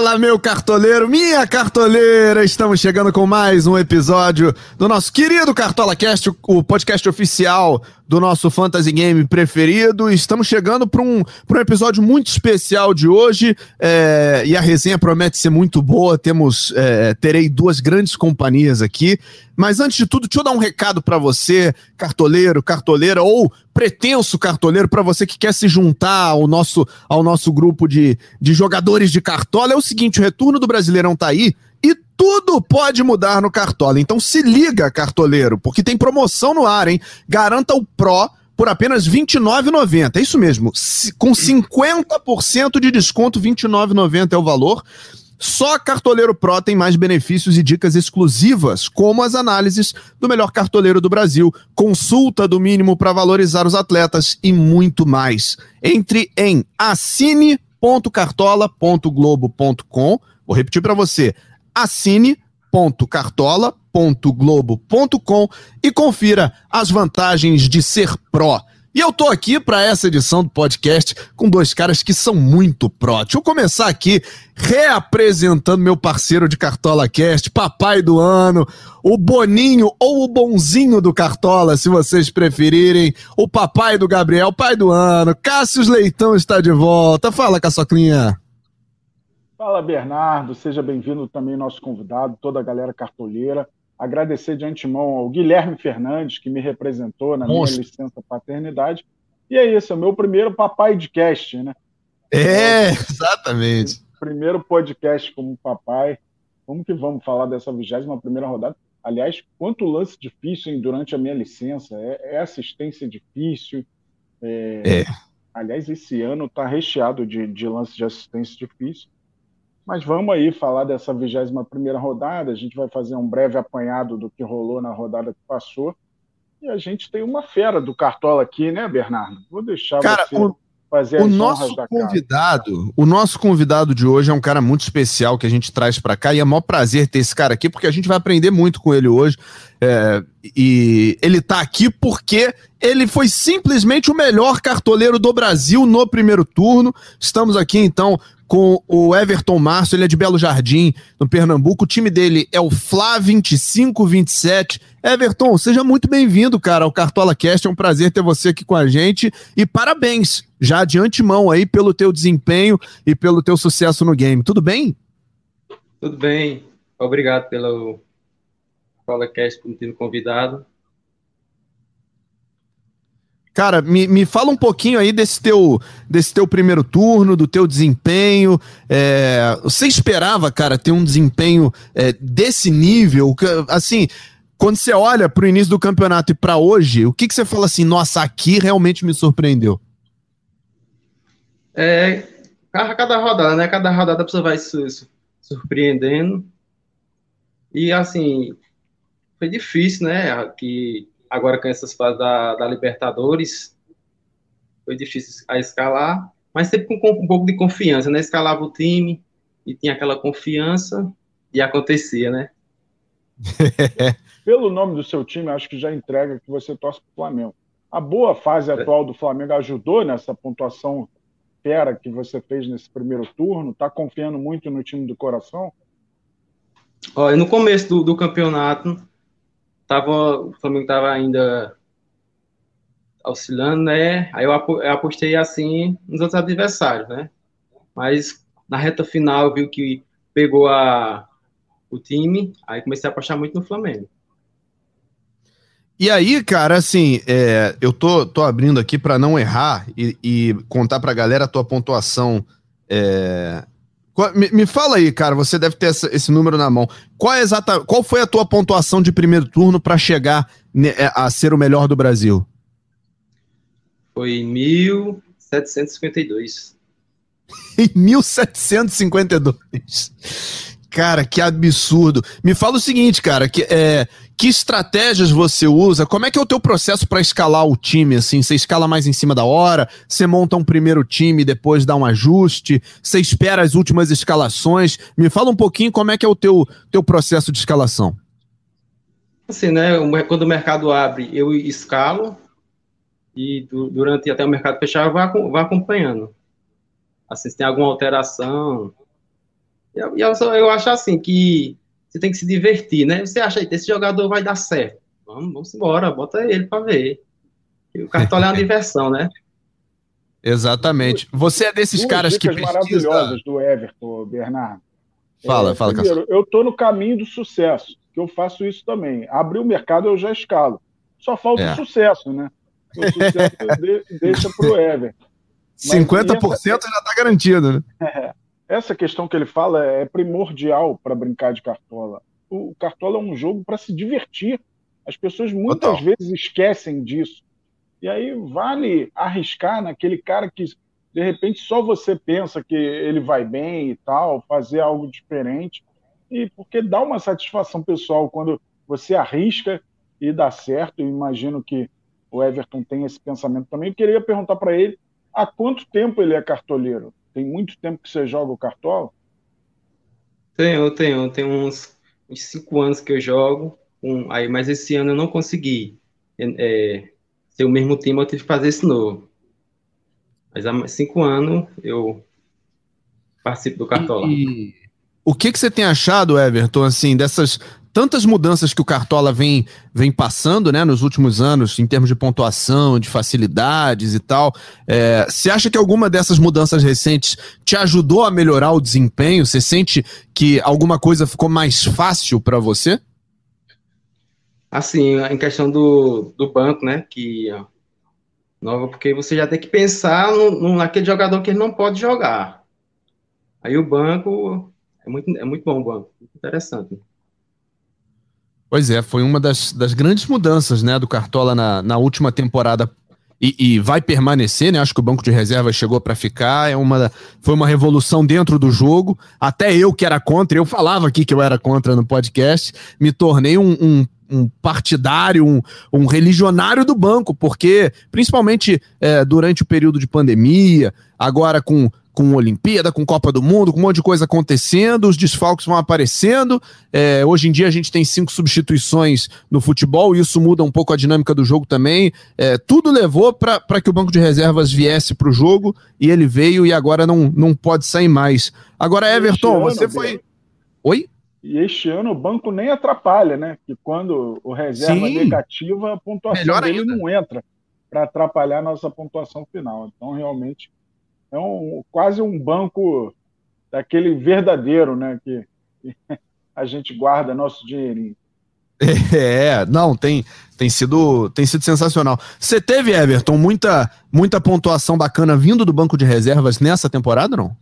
Fala, meu cartoleiro, minha cartoleira! Estamos chegando com mais um episódio do nosso querido Cartola Cast, o podcast oficial do nosso fantasy game preferido. Estamos chegando para um, um episódio muito especial de hoje é, e a resenha promete ser muito boa. Temos é, terei duas grandes companhias aqui. Mas antes de tudo, deixa eu dar um recado para você, cartoleiro, cartoleira ou pretenso cartoleiro, para você que quer se juntar ao nosso, ao nosso grupo de, de jogadores de cartola. É o seguinte: o retorno do Brasileirão tá aí e tudo pode mudar no Cartola. Então se liga, cartoleiro, porque tem promoção no ar, hein? Garanta o Pro por apenas R$ 29,90. É isso mesmo, com 50% de desconto, R$ 29,90 é o valor. Só Cartoleiro Pro tem mais benefícios e dicas exclusivas, como as análises do melhor cartoleiro do Brasil, consulta do mínimo para valorizar os atletas e muito mais. Entre em assine.cartola.globo.com. Vou repetir para você: assine.cartola.globo.com e confira as vantagens de ser pró. E eu tô aqui para essa edição do podcast com dois caras que são muito pró. Deixa eu começar aqui reapresentando meu parceiro de Cartola Cast, papai do ano, o Boninho ou o Bonzinho do Cartola, se vocês preferirem, o papai do Gabriel, pai do ano, Cássio Leitão está de volta. Fala, Caçoclinha. Fala, Bernardo. Seja bem-vindo também nosso convidado, toda a galera cartoleira. Agradecer de antemão ao Guilherme Fernandes, que me representou na minha licença paternidade. E é isso, é o meu primeiro papai de cast, né? É, exatamente. Primeiro podcast como papai. Como que vamos falar dessa vigésima primeira rodada? Aliás, quanto lance difícil hein, durante a minha licença. É, é assistência difícil. É... é. Aliás, esse ano está recheado de, de lances de assistência difícil. Mas vamos aí falar dessa 21 primeira rodada. A gente vai fazer um breve apanhado do que rolou na rodada que passou. E a gente tem uma fera do Cartola aqui, né, Bernardo? Vou deixar Cara, você o, fazer o nosso convidado, O nosso convidado de hoje é um cara muito especial que a gente traz para cá e é maior prazer ter esse cara aqui porque a gente vai aprender muito com ele hoje. É, e ele tá aqui porque ele foi simplesmente o melhor cartoleiro do Brasil no primeiro turno. Estamos aqui então com o Everton Márcio, ele é de Belo Jardim, no Pernambuco. O time dele é o Flá 2527. Everton, seja muito bem-vindo, cara, ao Cartola Cast. É um prazer ter você aqui com a gente e parabéns já de antemão aí pelo teu desempenho e pelo teu sucesso no game. Tudo bem? Tudo bem. Obrigado pelo Cartola Cast por me ter convidado. Cara, me, me fala um pouquinho aí desse teu, desse teu primeiro turno, do teu desempenho. É, você esperava, cara, ter um desempenho é, desse nível? Assim, quando você olha para o início do campeonato e para hoje, o que, que você fala assim, nossa, aqui realmente me surpreendeu? É, cada rodada, né? Cada rodada a pessoa vai se surpreendendo. E assim, foi difícil, né? Que agora com essas fases da, da Libertadores, foi difícil a escalar, mas sempre com um pouco de confiança, né? Escalava o time e tinha aquela confiança e acontecia, né? Pelo nome do seu time, acho que já entrega que você torce para o Flamengo. A boa fase atual do Flamengo ajudou nessa pontuação fera que você fez nesse primeiro turno? Está confiando muito no time do coração? Olha, no começo do, do campeonato, tava, o Flamengo estava ainda oscilando, né? Aí eu apostei assim nos outros adversários, né? Mas na reta final viu que pegou a, o time, aí comecei a apostar muito no Flamengo. E aí, cara, assim, é, eu tô, tô abrindo aqui para não errar e, e contar pra galera a tua pontuação é, me, me, fala aí, cara, você deve ter essa, esse número na mão. Qual, é exata, qual foi a tua pontuação de primeiro turno para chegar é, a ser o melhor do Brasil? Foi 1752. em 1752. Cara, que absurdo. Me fala o seguinte, cara, que, é, que estratégias você usa? Como é que é o teu processo para escalar o time? Assim, você escala mais em cima da hora? Você monta um primeiro time, depois dá um ajuste? Você espera as últimas escalações? Me fala um pouquinho como é que é o teu, teu processo de escalação. Assim, né? Quando o mercado abre, eu escalo e durante até o mercado fechar, eu vou acompanhando. Assim, se tem alguma alteração, eu, eu, eu acho assim que você tem que se divertir, né? Você acha que esse jogador vai dar certo? Vamos, vamos embora, bota ele para ver. E o cartola é uma diversão, né? Exatamente. Você é desses Duas caras que pesquisa... maravilhosas do Everton, Bernardo. Fala, é, fala, Primeiro, eu tô no caminho do sucesso, que eu faço isso também. Abrir o mercado eu já escalo. Só falta é. o sucesso, né? O sucesso de, deixa pro Everton. 50% essa... já está garantido, né? É. essa questão que ele fala é primordial para brincar de cartola. O cartola é um jogo para se divertir. As pessoas muitas Total. vezes esquecem disso. E aí vale arriscar naquele cara que de repente só você pensa que ele vai bem e tal, fazer algo diferente. E porque dá uma satisfação pessoal quando você arrisca e dá certo. Eu imagino que o Everton tem esse pensamento também. Eu queria perguntar para ele há quanto tempo ele é cartoleiro? Tem muito tempo que você joga o cartola? Tenho, tenho. Tem uns, uns cinco anos que eu jogo. Um, aí, mas esse ano eu não consegui é, ser o mesmo time, eu tive que fazer esse novo. Mas há cinco anos eu participo do Cartola. E, o que, que você tem achado, Everton, assim, dessas tantas mudanças que o Cartola vem, vem passando né, nos últimos anos, em termos de pontuação, de facilidades e tal. É, você acha que alguma dessas mudanças recentes te ajudou a melhorar o desempenho? Você sente que alguma coisa ficou mais fácil para você? Assim, em questão do, do banco, né? Que nova, porque você já tem que pensar no, no, naquele jogador que ele não pode jogar. Aí o banco é muito, é muito bom o banco, muito interessante. Pois é, foi uma das, das grandes mudanças né, do Cartola na, na última temporada e, e, vai permanecer, né? Acho que o banco de reserva chegou para ficar. É uma, foi uma revolução dentro do jogo. Até eu que era contra, eu falava aqui que eu era contra no podcast, me tornei um, um um partidário, um, um, religionário do banco, porque, principalmente é, durante o período de pandemia, agora com com Olimpíada, com Copa do Mundo, com um monte de coisa acontecendo, os desfalques vão aparecendo. É, hoje em dia a gente tem cinco substituições no futebol, e isso muda um pouco a dinâmica do jogo também. É, tudo levou para que o banco de reservas viesse para o jogo e ele veio e agora não, não pode sair mais. Agora, Everton, ano, você foi. Oi? E este ano o banco nem atrapalha, né? Que quando o reserva Sim. negativa, a pontuação Melhor dele ainda. não entra para atrapalhar a nossa pontuação final. Então, realmente é um, quase um banco daquele verdadeiro, né? Que, que a gente guarda nosso dinheirinho. É, não, tem, tem, sido, tem sido sensacional. Você teve, Everton, muita, muita pontuação bacana vindo do banco de reservas nessa temporada, não?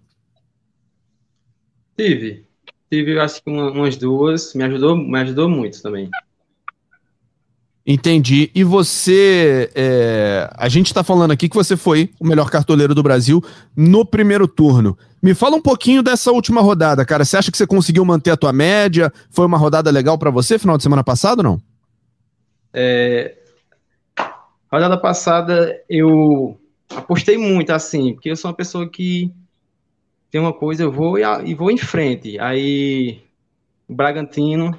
Tive. Tive, acho que umas duas. Me ajudou, me ajudou muito também. Entendi. E você. É, a gente está falando aqui que você foi o melhor cartoleiro do Brasil no primeiro turno. Me fala um pouquinho dessa última rodada, cara. Você acha que você conseguiu manter a tua média? Foi uma rodada legal para você final de semana passado não? É, rodada passada eu apostei muito, assim, porque eu sou uma pessoa que tem uma coisa, eu vou e vou em frente. Aí o Bragantino,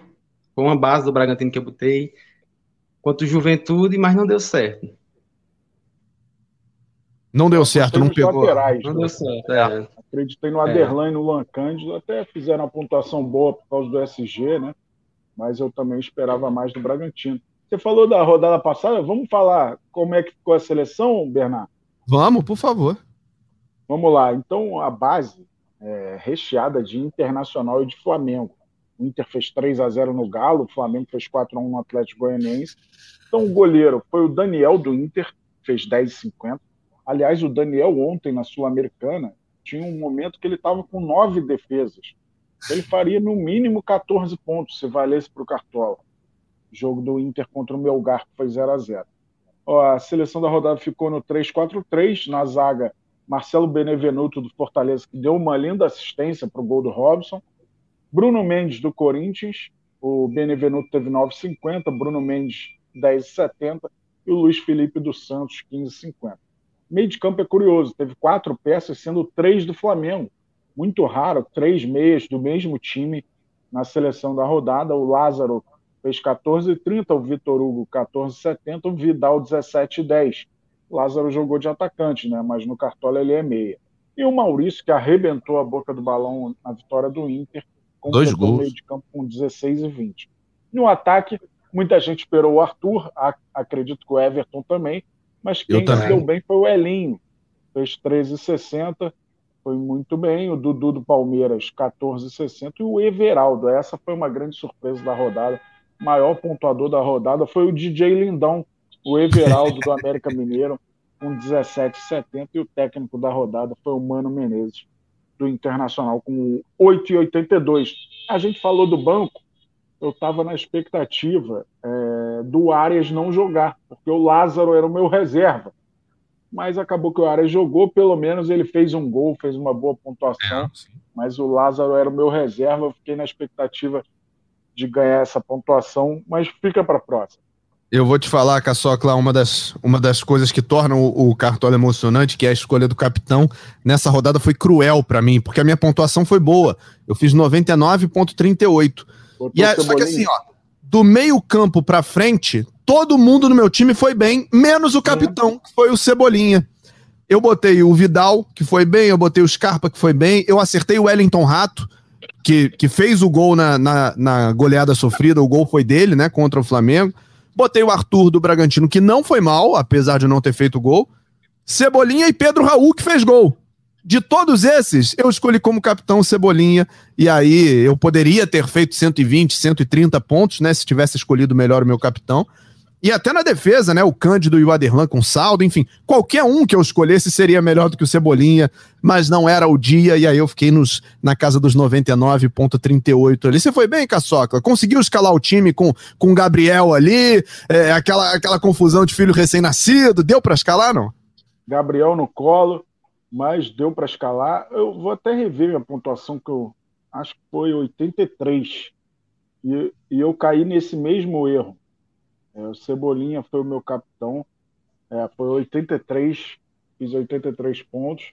foi uma base do Bragantino que eu botei quanto Juventude, mas não deu certo. Não deu certo, não pegou. Laterais, não né? deu certo. É. Acreditei no Aderlan é. e no Lancândido, até fizeram uma pontuação boa por causa do SG, né? Mas eu também esperava mais do Bragantino. Você falou da rodada passada, vamos falar como é que ficou a seleção, Bernardo? Vamos, por favor. Vamos lá. Então, a base é recheada de Internacional e de Flamengo. O Inter fez 3 a 0 no Galo, o Flamengo fez 4 a 1 no Atlético Goianiense. Então o goleiro foi o Daniel do Inter, fez 10,50. Aliás, o Daniel ontem na Sul-Americana tinha um momento que ele estava com nove defesas. Ele faria no mínimo 14 pontos se valesse para o Cartola. Jogo do Inter contra o Melgar, foi 0 a 0 A seleção da rodada ficou no 3-4-3. Na zaga, Marcelo Benevenuto do Fortaleza, que deu uma linda assistência para o gol do Robson. Bruno Mendes do Corinthians, o Benevenuto teve 9,50, Bruno Mendes 10,70 e o Luiz Felipe dos Santos 15,50. Meio de campo é curioso, teve quatro peças, sendo três do Flamengo. Muito raro, três meias do mesmo time na seleção da rodada. O Lázaro fez 14,30, o Vitor Hugo 14,70, o Vidal 17,10. O Lázaro jogou de atacante, né? mas no Cartola ele é meia. E o Maurício, que arrebentou a boca do balão na vitória do Inter, Dois gols. meio de campo com 16 e 20. No ataque, muita gente esperou o Arthur, acredito que o Everton também, mas quem se deu bem foi o Elinho, fez 13,60, foi muito bem. O Dudu do Palmeiras, 14,60 e o Everaldo. Essa foi uma grande surpresa da rodada. O maior pontuador da rodada foi o DJ Lindão, o Everaldo do América Mineiro, com 17,70 e o técnico da rodada foi o Mano Menezes do Internacional com 8,82. A gente falou do banco, eu estava na expectativa é, do Arias não jogar, porque o Lázaro era o meu reserva. Mas acabou que o Arias jogou, pelo menos ele fez um gol, fez uma boa pontuação. É, mas o Lázaro era o meu reserva, eu fiquei na expectativa de ganhar essa pontuação, mas fica para a próxima. Eu vou te falar, Caçocla, uma das, uma das coisas que tornam o, o Cartola emocionante, que é a escolha do capitão, nessa rodada foi cruel para mim, porque a minha pontuação foi boa. Eu fiz 99,38. E a, só que assim, ó, do meio campo para frente, todo mundo no meu time foi bem, menos o capitão, que foi o Cebolinha. Eu botei o Vidal, que foi bem, eu botei o Scarpa, que foi bem, eu acertei o Wellington Rato, que, que fez o gol na, na, na goleada sofrida, o gol foi dele, né, contra o Flamengo. Botei o Arthur do Bragantino, que não foi mal, apesar de não ter feito gol. Cebolinha e Pedro Raul, que fez gol. De todos esses, eu escolhi como capitão Cebolinha, e aí eu poderia ter feito 120, 130 pontos, né, se tivesse escolhido melhor o meu capitão. E até na defesa, né? O Cândido e o Aderlan com saldo, enfim, qualquer um que eu escolhesse seria melhor do que o Cebolinha, mas não era o dia, e aí eu fiquei nos, na casa dos 99,38 ali. Você foi bem, Caçoca? Conseguiu escalar o time com o Gabriel ali, é, aquela, aquela confusão de filho recém-nascido, deu para escalar, não? Gabriel no colo, mas deu para escalar. Eu vou até rever minha pontuação, que eu acho que foi 83, e, e eu caí nesse mesmo erro o Cebolinha foi o meu capitão, é, foi 83, fiz 83 pontos.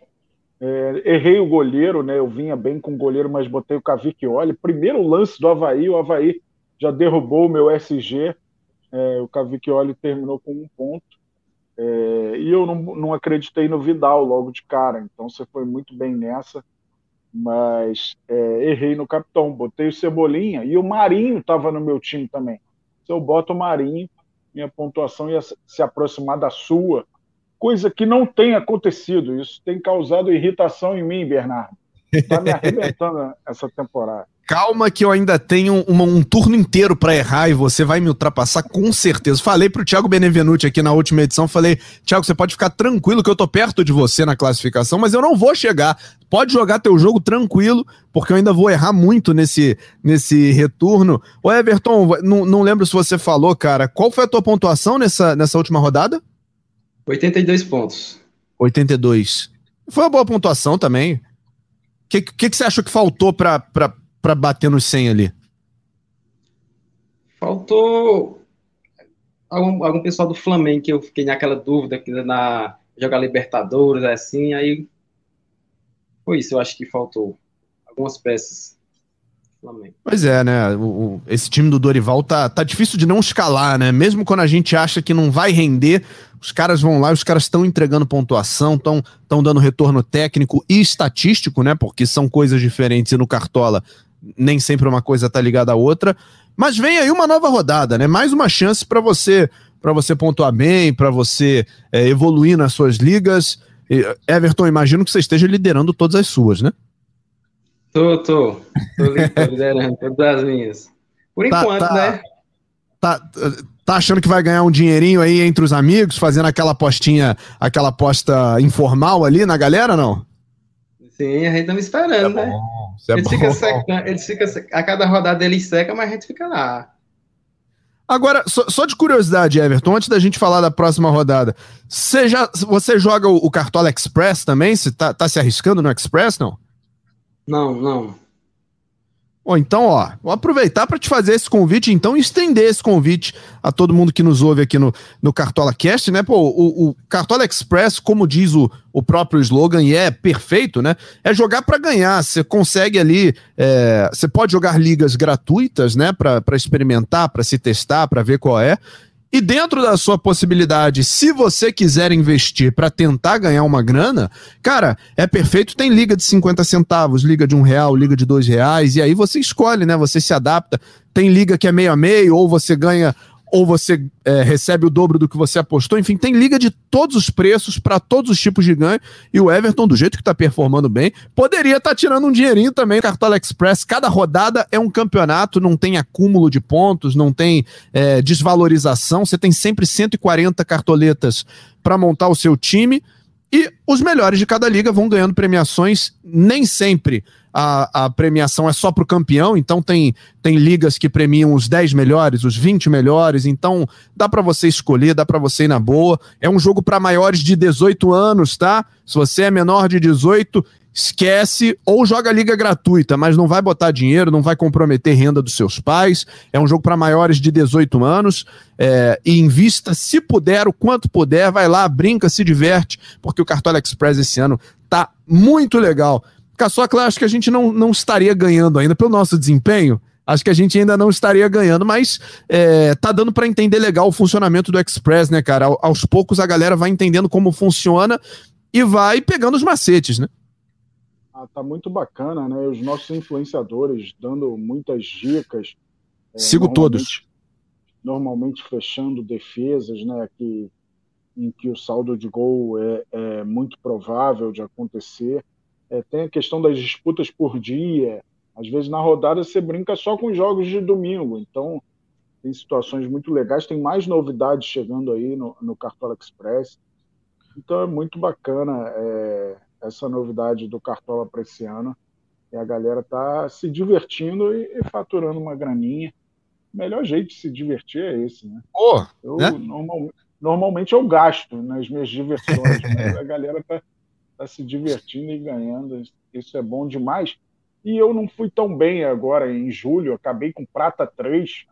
É, errei o goleiro, né? Eu vinha bem com o goleiro, mas botei o Cavicchioli. Primeiro lance do Havaí, o Havaí já derrubou o meu SG. É, o Cavicchioli terminou com um ponto. É, e eu não, não acreditei no Vidal logo de cara, então você foi muito bem nessa. Mas é, errei no capitão, botei o Cebolinha e o Marinho estava no meu time também. Se eu boto o Marinho, minha pontuação ia se aproximar da sua, coisa que não tem acontecido. Isso tem causado irritação em mim, Bernardo. Está me arrebentando essa temporada. Calma que eu ainda tenho uma, um turno inteiro para errar e você vai me ultrapassar com certeza. Falei pro Thiago Benevenuti aqui na última edição, falei, Thiago, você pode ficar tranquilo que eu tô perto de você na classificação, mas eu não vou chegar. Pode jogar teu jogo tranquilo, porque eu ainda vou errar muito nesse, nesse retorno. Ô Everton, não, não lembro se você falou, cara, qual foi a tua pontuação nessa, nessa última rodada? 82 pontos. 82. Foi uma boa pontuação também. O que, que, que você achou que faltou para para bater nos 100 ali? Faltou algum, algum pessoal do Flamengo que eu fiquei naquela dúvida que na jogar Libertadores, assim, aí foi isso, eu acho que faltou algumas peças. Flamengo. Pois é, né? O, o, esse time do Dorival tá, tá difícil de não escalar, né? Mesmo quando a gente acha que não vai render, os caras vão lá, os caras estão entregando pontuação, estão dando retorno técnico e estatístico, né? Porque são coisas diferentes e no Cartola nem sempre uma coisa tá ligada à outra. Mas vem aí uma nova rodada, né? Mais uma chance para você para você pontuar bem, para você é, evoluir nas suas ligas. Everton, imagino que você esteja liderando todas as suas, né? Tô, tô. Tô, liderando todas as minhas. Por tá, enquanto, tá, né? Tá, tá achando que vai ganhar um dinheirinho aí entre os amigos, fazendo aquela apostinha, aquela aposta informal ali na galera, não? Sim, a gente tá me esperando, é né? Bom, é secando, eles ficam, a cada rodada eles seca, mas a gente fica lá. Agora, só, só, de curiosidade, Everton, antes da gente falar da próxima rodada, você, já, você joga o, o Cartola Express também? Você tá, tá se arriscando no Express, não? Não, não. Bom, então, ó, vou aproveitar para te fazer esse convite, então, estender esse convite a todo mundo que nos ouve aqui no, no Cartola Cast, né? Pô, o, o Cartola Express, como diz o, o próprio slogan, e é perfeito, né? É jogar para ganhar. Você consegue ali, é, você pode jogar ligas gratuitas, né? Para experimentar, para se testar, para ver qual é. E dentro da sua possibilidade, se você quiser investir para tentar ganhar uma grana, cara, é perfeito. Tem liga de 50 centavos, liga de um real, liga de dois reais, e aí você escolhe, né? Você se adapta. Tem liga que é meio a meio, ou você ganha ou você é, recebe o dobro do que você apostou. Enfim, tem liga de todos os preços para todos os tipos de ganho. E o Everton, do jeito que está performando bem, poderia estar tá tirando um dinheirinho também. Cartola Express, cada rodada é um campeonato, não tem acúmulo de pontos, não tem é, desvalorização. Você tem sempre 140 cartoletas para montar o seu time. E os melhores de cada liga vão ganhando premiações, nem sempre a, a premiação é só para o campeão, então tem, tem ligas que premiam os 10 melhores, os 20 melhores, então dá para você escolher, dá para você ir na boa. É um jogo para maiores de 18 anos, tá? Se você é menor de 18, esquece ou joga liga gratuita, mas não vai botar dinheiro, não vai comprometer renda dos seus pais. É um jogo para maiores de 18 anos é, e invista, se puder, o quanto puder, vai lá, brinca, se diverte, porque o Cartola Express esse ano tá muito legal. Caçocla, acho que a gente não, não estaria ganhando ainda pelo nosso desempenho. Acho que a gente ainda não estaria ganhando, mas é, tá dando para entender legal o funcionamento do Express, né, cara? Aos poucos a galera vai entendendo como funciona e vai pegando os macetes, né? Tá muito bacana, né? Os nossos influenciadores dando muitas dicas. É, Sigo todos. Normalmente fechando defesas, né? Que, em que o saldo de gol é, é muito provável de acontecer. É, tem a questão das disputas por dia. Às vezes na rodada você brinca só com os jogos de domingo. Então tem situações muito legais. Tem mais novidades chegando aí no, no Cartola Express. Então é muito bacana é, essa novidade do Cartola para esse ano. E a galera tá se divertindo e, e, faturando uma graninha. O melhor jeito de se divertir é esse, né? Oh, eu, né? Normal, normalmente eu gasto nas minhas diversões, mas a galera tá está se divertindo e ganhando. Isso é bom demais. E eu não fui tão bem agora em julho, acabei com prata 3.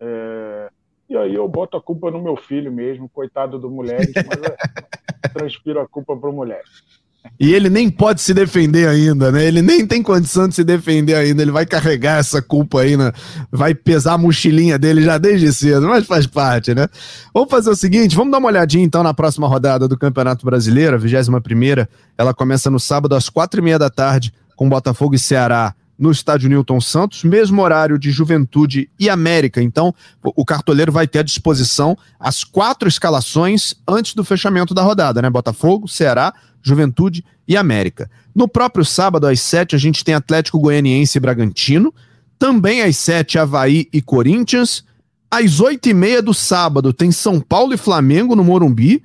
É... E aí eu boto a culpa no meu filho mesmo, coitado do Mulheres, mas é... transfiro a culpa para o Mulheres. E ele nem pode se defender ainda, né? Ele nem tem condição de se defender ainda. Ele vai carregar essa culpa aí, né? vai pesar a mochilinha dele já desde cedo, mas faz parte, né? Vamos fazer o seguinte: vamos dar uma olhadinha então na próxima rodada do Campeonato Brasileiro, a 21. Ela começa no sábado às quatro e meia da tarde, com Botafogo e Ceará no estádio Newton Santos, mesmo horário de Juventude e América. Então, o cartoleiro vai ter à disposição as quatro escalações antes do fechamento da rodada, né? Botafogo, Ceará, Juventude e América. No próprio sábado, às sete, a gente tem Atlético Goianiense e Bragantino. Também às sete, Havaí e Corinthians. Às oito e meia do sábado, tem São Paulo e Flamengo no Morumbi.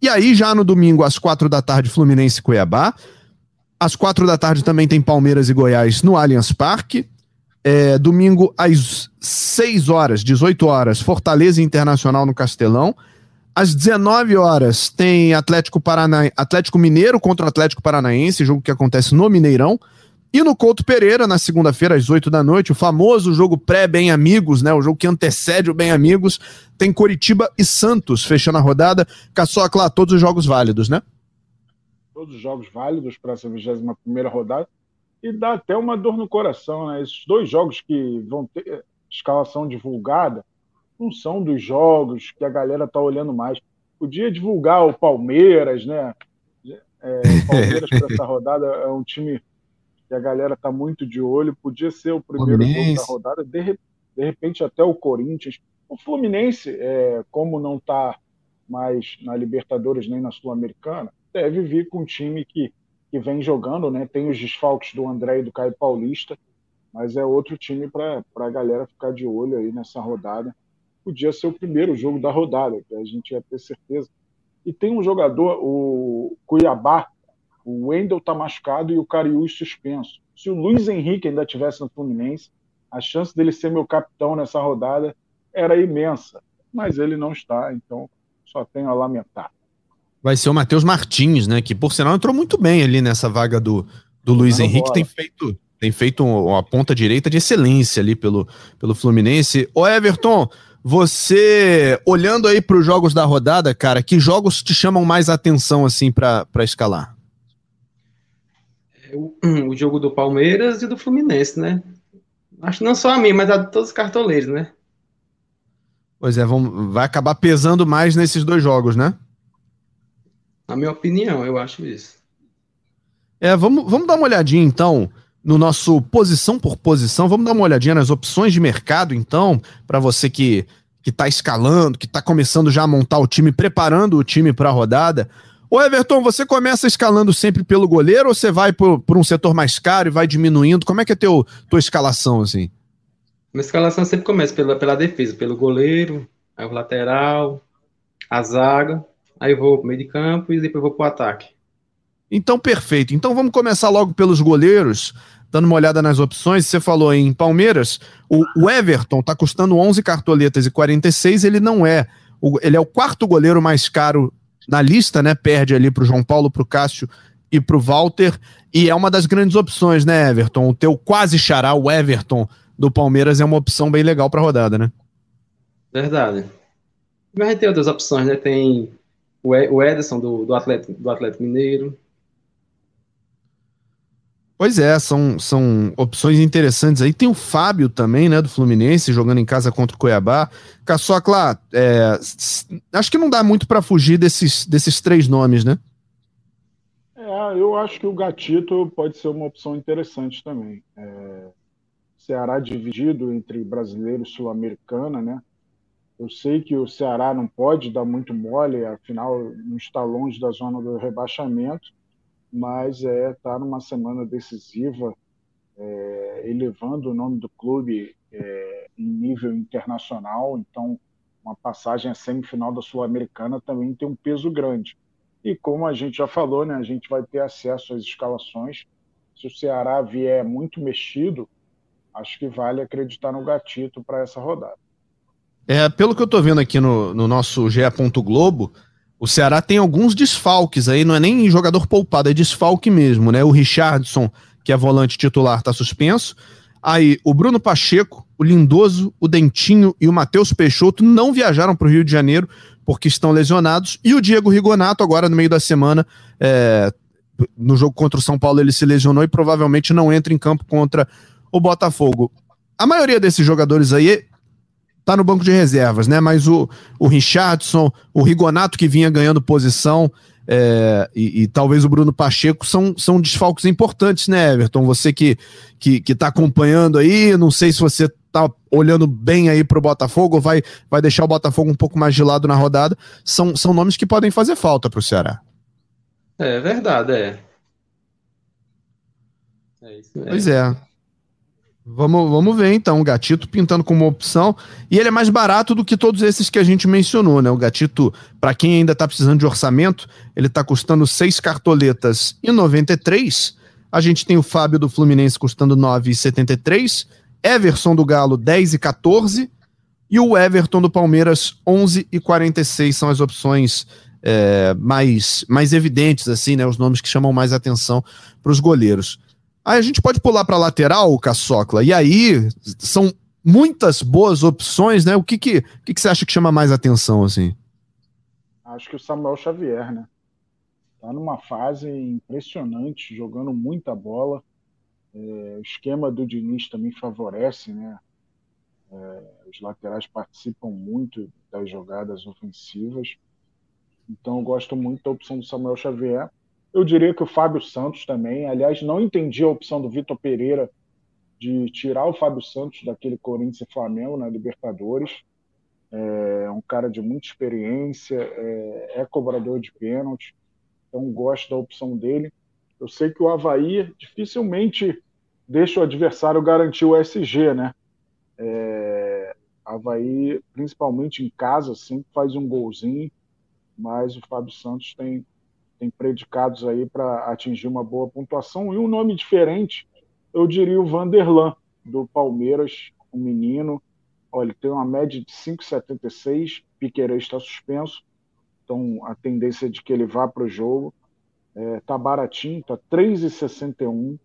E aí, já no domingo, às quatro da tarde, Fluminense e Cuiabá. Às quatro da tarde também tem Palmeiras e Goiás no Allianz Parque. É, domingo, às seis horas, 18 horas, Fortaleza Internacional no Castelão. Às 19 horas tem Atlético, Parana... Atlético Mineiro contra o Atlético Paranaense, jogo que acontece no Mineirão. E no Couto Pereira, na segunda-feira, às 8 da noite, o famoso jogo pré-Bem Amigos, né? O jogo que antecede o Bem Amigos, tem Coritiba e Santos fechando a rodada. Caçocla, todos os jogos válidos, né? Todos os jogos válidos para essa 21 primeira rodada. E dá até uma dor no coração, né? Esses dois jogos que vão ter escalação divulgada, são dos jogos que a galera está olhando mais. Podia divulgar o Palmeiras, né? É, o Palmeiras para essa rodada é um time que a galera está muito de olho. Podia ser o primeiro jogo da rodada, de, de, repente até o Corinthians. O Fluminense, é, como não está mais na Libertadores nem na Sul-Americana, deve vir com um time que, que vem jogando, né? Tem os desfalques do André e do Caio Paulista, mas é outro time para a galera ficar de olho aí nessa rodada podia ser o primeiro jogo da rodada, que a gente ia ter certeza. E tem um jogador, o Cuiabá, o Wendel está machucado e o Cariús suspenso. Se o Luiz Henrique ainda tivesse no Fluminense, a chance dele ser meu capitão nessa rodada era imensa. Mas ele não está, então só tenho a lamentar. Vai ser o Matheus Martins, né? Que por sinal entrou muito bem ali nessa vaga do, do Luiz Henrique, tem feito, tem feito uma ponta direita de excelência ali pelo, pelo Fluminense. Ô Everton, você olhando aí para os jogos da rodada, cara, que jogos te chamam mais atenção assim para escalar? O, o, jogo do Palmeiras e do Fluminense, né? Acho não só a mim, mas a todos os cartoleiros, né? Pois é, vamos, vai acabar pesando mais nesses dois jogos, né? Na minha opinião, eu acho isso. É, vamos, vamos dar uma olhadinha então no nosso posição por posição. Vamos dar uma olhadinha nas opções de mercado, então, para você que que está escalando, que está começando já a montar o time, preparando o time para a rodada. Ô Everton, você começa escalando sempre pelo goleiro ou você vai por, por, um setor mais caro e vai diminuindo? Como é que é teu tua escalação assim? Minha escalação sempre começa pela, pela defesa, pelo goleiro, aí o lateral, a zaga, aí eu vou pro meio de campo e depois vou pro ataque. Então, perfeito. Então vamos começar logo pelos goleiros dando uma olhada nas opções, você falou em Palmeiras, o, Everton está custando 11 cartoletas e 46, ele não é. Ele é o quarto goleiro mais caro na lista, né? Perde ali para o João Paulo, para o Cássio e para o Walter. E é uma das grandes opções, né, Everton? O teu quase xará, o Everton do Palmeiras, é uma opção bem legal para a rodada, né? Verdade. Mas tem outras opções, né? Tem o Ederson do, do, Atlético, do Atlético Mineiro, Pois é, são, são opções interessantes aí. Tem o Fábio também, né, do Fluminense, jogando em casa contra o Cuiabá. Caçocla, é, acho que não dá muito para fugir desses, desses três nomes, né? É, eu acho que o Gatito pode ser uma opção interessante também. É, Ceará dividido entre brasileiro e sul-americana, né? Eu sei que o Ceará não pode dar muito mole, afinal não está longe da zona do rebaixamento mas é tá numa semana decisiva, é, elevando o nome do clube é, em nível internacional. Então, uma passagem à semifinal da Sul-Americana também tem um peso grande. E como a gente já falou, né, a gente vai ter acesso às escalações. Se o Ceará vier muito mexido, acho que vale acreditar no gatito para essa rodada. É, pelo que eu estou vendo aqui no, no nosso GE. Globo, o Ceará tem alguns desfalques aí, não é nem jogador poupado, é desfalque mesmo, né? O Richardson, que é volante titular, tá suspenso. Aí o Bruno Pacheco, o Lindoso, o Dentinho e o Matheus Peixoto não viajaram para o Rio de Janeiro porque estão lesionados. E o Diego Rigonato, agora no meio da semana, é, no jogo contra o São Paulo, ele se lesionou e provavelmente não entra em campo contra o Botafogo. A maioria desses jogadores aí tá no banco de reservas, né? Mas o, o Richardson, o Rigonato que vinha ganhando posição, é, e, e, talvez o Bruno Pacheco são, são desfalques importantes, né, Everton? Você que, que, que tá acompanhando aí, não sei se você tá olhando bem aí pro Botafogo, vai, vai deixar o Botafogo um pouco mais de lado na rodada, são, são nomes que podem fazer falta pro Ceará. É verdade, é. É isso. Pois é. Vamos, vamos ver então, o Gatito pintando como opção. E ele é mais barato do que todos esses que a gente mencionou, né? O Gatito, para quem ainda está precisando de orçamento, ele está custando seis cartoletas e 93. A gente tem o Fábio do Fluminense custando 9,73. Everson do Galo, 10 e 14. E o Everton do Palmeiras, 11 e 46 são as opções é, mais, mais evidentes, assim, né? Os nomes que chamam mais atenção para os goleiros. Aí a gente pode pular para lateral, Caçocla, e aí são muitas boas opções, né? O que que, que que você acha que chama mais atenção, assim? Acho que o Samuel Xavier, né? Tá numa fase impressionante, jogando muita bola. É, o esquema do Diniz também favorece, né? É, os laterais participam muito das jogadas ofensivas. Então eu gosto muito da opção do Samuel Xavier. Eu diria que o Fábio Santos também. Aliás, não entendi a opção do Vitor Pereira de tirar o Fábio Santos daquele Corinthians e Flamengo na Libertadores. É um cara de muita experiência, é, é cobrador de pênalti, então gosto da opção dele. Eu sei que o Havaí dificilmente deixa o adversário garantir o SG, né? É, Havaí, principalmente em casa, sempre faz um golzinho, mas o Fábio Santos tem tem predicados aí para atingir uma boa pontuação. E um nome diferente, eu diria o Vanderlan, do Palmeiras, um menino. Olha, ele tem uma média de 5,76, Piquerez está suspenso, então a tendência é de que ele vá para o jogo. É, tá baratinho, tá 3,61.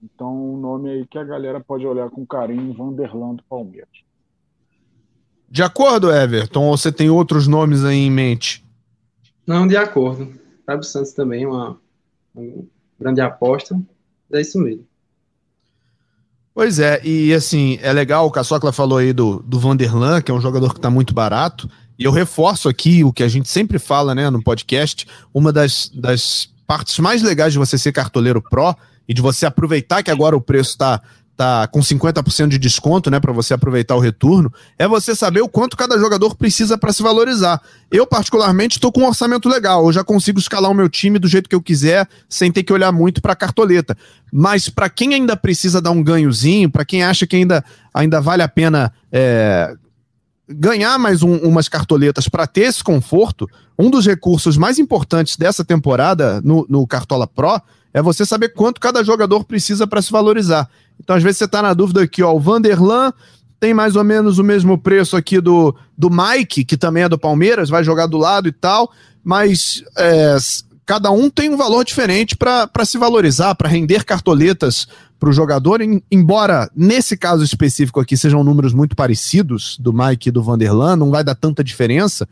Então, um nome aí que a galera pode olhar com carinho, Vanderlan do Palmeiras. De acordo, Everton, ou você tem outros nomes aí em mente? Não, de acordo. Fábio Santos também, uma, uma grande aposta. É isso mesmo. Pois é, e assim, é legal, o Caçocla falou aí do, do Vanderlan, que é um jogador que está muito barato, e eu reforço aqui o que a gente sempre fala né, no podcast, uma das, das partes mais legais de você ser cartoleiro pró e de você aproveitar que agora o preço está tá com 50% de desconto, né, para você aproveitar o retorno, é você saber o quanto cada jogador precisa para se valorizar. Eu particularmente estou com um orçamento legal, eu já consigo escalar o meu time do jeito que eu quiser, sem ter que olhar muito para a cartoleta. Mas para quem ainda precisa dar um ganhozinho, para quem acha que ainda, ainda vale a pena é, ganhar mais um, umas cartoletas para ter esse conforto, um dos recursos mais importantes dessa temporada no, no Cartola Pro é você saber quanto cada jogador precisa para se valorizar. Então, às vezes, você está na dúvida aqui, ó, o Vanderlan tem mais ou menos o mesmo preço aqui do, do Mike, que também é do Palmeiras, vai jogar do lado e tal, mas é, cada um tem um valor diferente para se valorizar, para render cartoletas para o jogador, em, embora nesse caso específico aqui sejam números muito parecidos do Mike e do Vanderlan, não vai dar tanta diferença.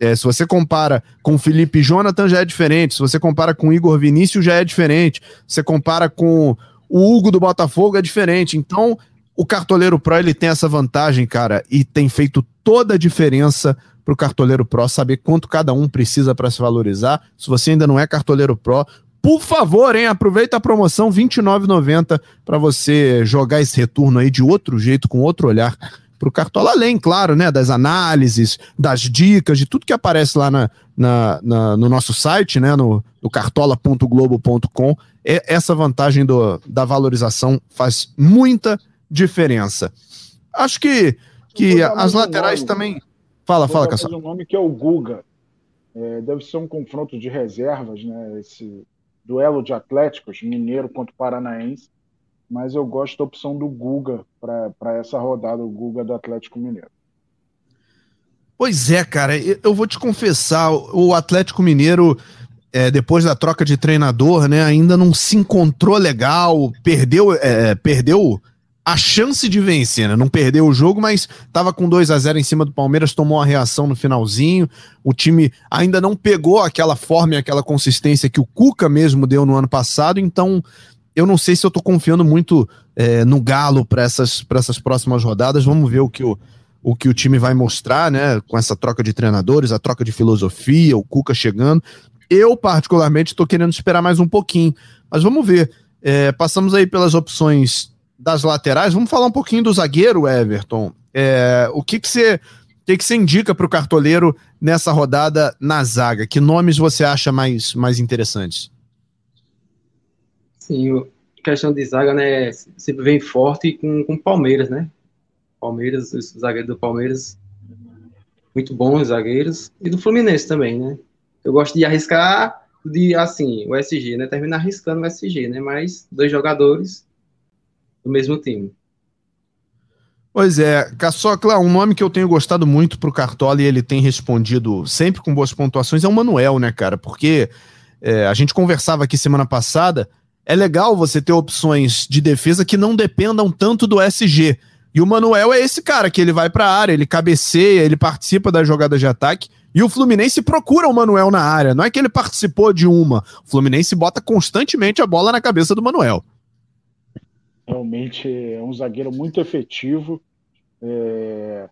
É, se você compara com Felipe Jonathan, já é diferente. Se você compara com Igor Vinícius, já é diferente. Se você compara com o Hugo do Botafogo, é diferente. Então, o cartoleiro Pro ele tem essa vantagem, cara, e tem feito toda a diferença para o cartoleiro Pro saber quanto cada um precisa para se valorizar. Se você ainda não é cartoleiro Pro, por favor, hein, aproveita a promoção R$ 29,90 para você jogar esse retorno aí de outro jeito, com outro olhar o Cartola, além, claro, né, das análises, das dicas, de tudo que aparece lá na, na, na no nosso site, né, no, no cartola.globo.com. É, essa vantagem do, da valorização faz muita diferença. Acho que, que as laterais nome, também. Fala, fala, Cassio. um nome que é o Guga. É, deve ser um confronto de reservas, né? Esse duelo de atléticos, mineiro contra paranaense mas eu gosto da opção do Guga para essa rodada, o Guga do Atlético Mineiro. Pois é, cara, eu vou te confessar, o Atlético Mineiro, é, depois da troca de treinador, né, ainda não se encontrou legal, perdeu, é, perdeu a chance de vencer, né? Não perdeu o jogo, mas estava com 2 a 0 em cima do Palmeiras, tomou a reação no finalzinho. O time ainda não pegou aquela forma e aquela consistência que o Cuca mesmo deu no ano passado, então eu não sei se eu estou confiando muito é, no Galo para essas, essas próximas rodadas. Vamos ver o que o, o que o time vai mostrar, né? Com essa troca de treinadores, a troca de filosofia, o Cuca chegando. Eu, particularmente, estou querendo esperar mais um pouquinho. Mas vamos ver. É, passamos aí pelas opções das laterais. Vamos falar um pouquinho do zagueiro, Everton. É, o que, que você. O que, que você indica para o cartoleiro nessa rodada na zaga? Que nomes você acha mais, mais interessantes? Sim, questão de zaga, né, sempre vem forte com o Palmeiras, né? Palmeiras, os zagueiros do Palmeiras, muito bons zagueiros, e do Fluminense também, né? Eu gosto de arriscar de, assim, o SG, né? Terminar arriscando o SG, né? Mas dois jogadores do mesmo time. Pois é, Caçocla, um nome que eu tenho gostado muito pro Cartola e ele tem respondido sempre com boas pontuações é o Manuel, né, cara? Porque é, a gente conversava aqui semana passada é legal você ter opções de defesa que não dependam tanto do SG. E o Manuel é esse cara que ele vai para a área, ele cabeceia, ele participa das jogadas de ataque. E o Fluminense procura o Manuel na área. Não é que ele participou de uma. O Fluminense bota constantemente a bola na cabeça do Manuel. Realmente é um zagueiro muito efetivo. É...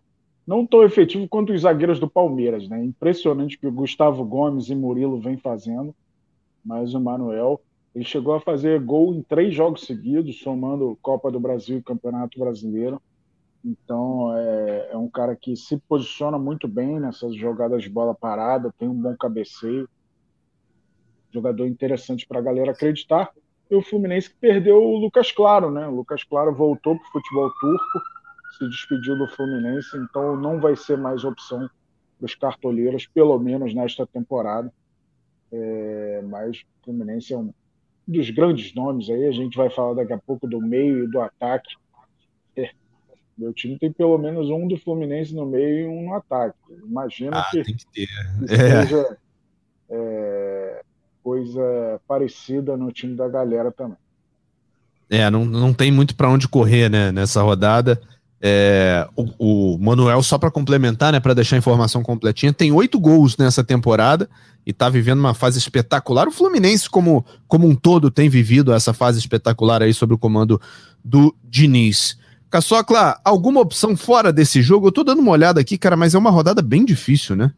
Não tão efetivo quanto os zagueiros do Palmeiras, né? Impressionante que o Gustavo Gomes e Murilo vem fazendo. Mas o Manuel ele chegou a fazer gol em três jogos seguidos, somando Copa do Brasil e Campeonato Brasileiro. Então, é, é, um cara que se posiciona muito bem nessas jogadas de bola parada, tem um bom cabeceio. Jogador interessante para a galera acreditar. E o Fluminense que perdeu o Lucas Claro, né? O Lucas Claro voltou para o futebol turco, se despediu do Fluminense, então não vai ser mais opção para os cartoleiros, pelo menos nesta temporada. É, mas o Fluminense é um dos grandes nomes aí, a gente vai falar daqui a pouco do meio e do ataque. É, meu time tem pelo menos um do Fluminense no meio e um no ataque. Imagina ah, que, que, que é. seja é, coisa parecida no time da galera também. É, não, não tem muito para onde correr, né, nessa rodada. É, o, o, Manuel, só para complementar, né, para deixar a informação completinha, tem oito gols nessa temporada e está vivendo uma fase espetacular. O Fluminense, como, como um todo, tem vivido essa fase espetacular aí sob o comando do Diniz. Caçocla, alguma opção fora desse jogo? Eu tô dando uma olhada aqui, cara, mas é uma rodada bem difícil, né?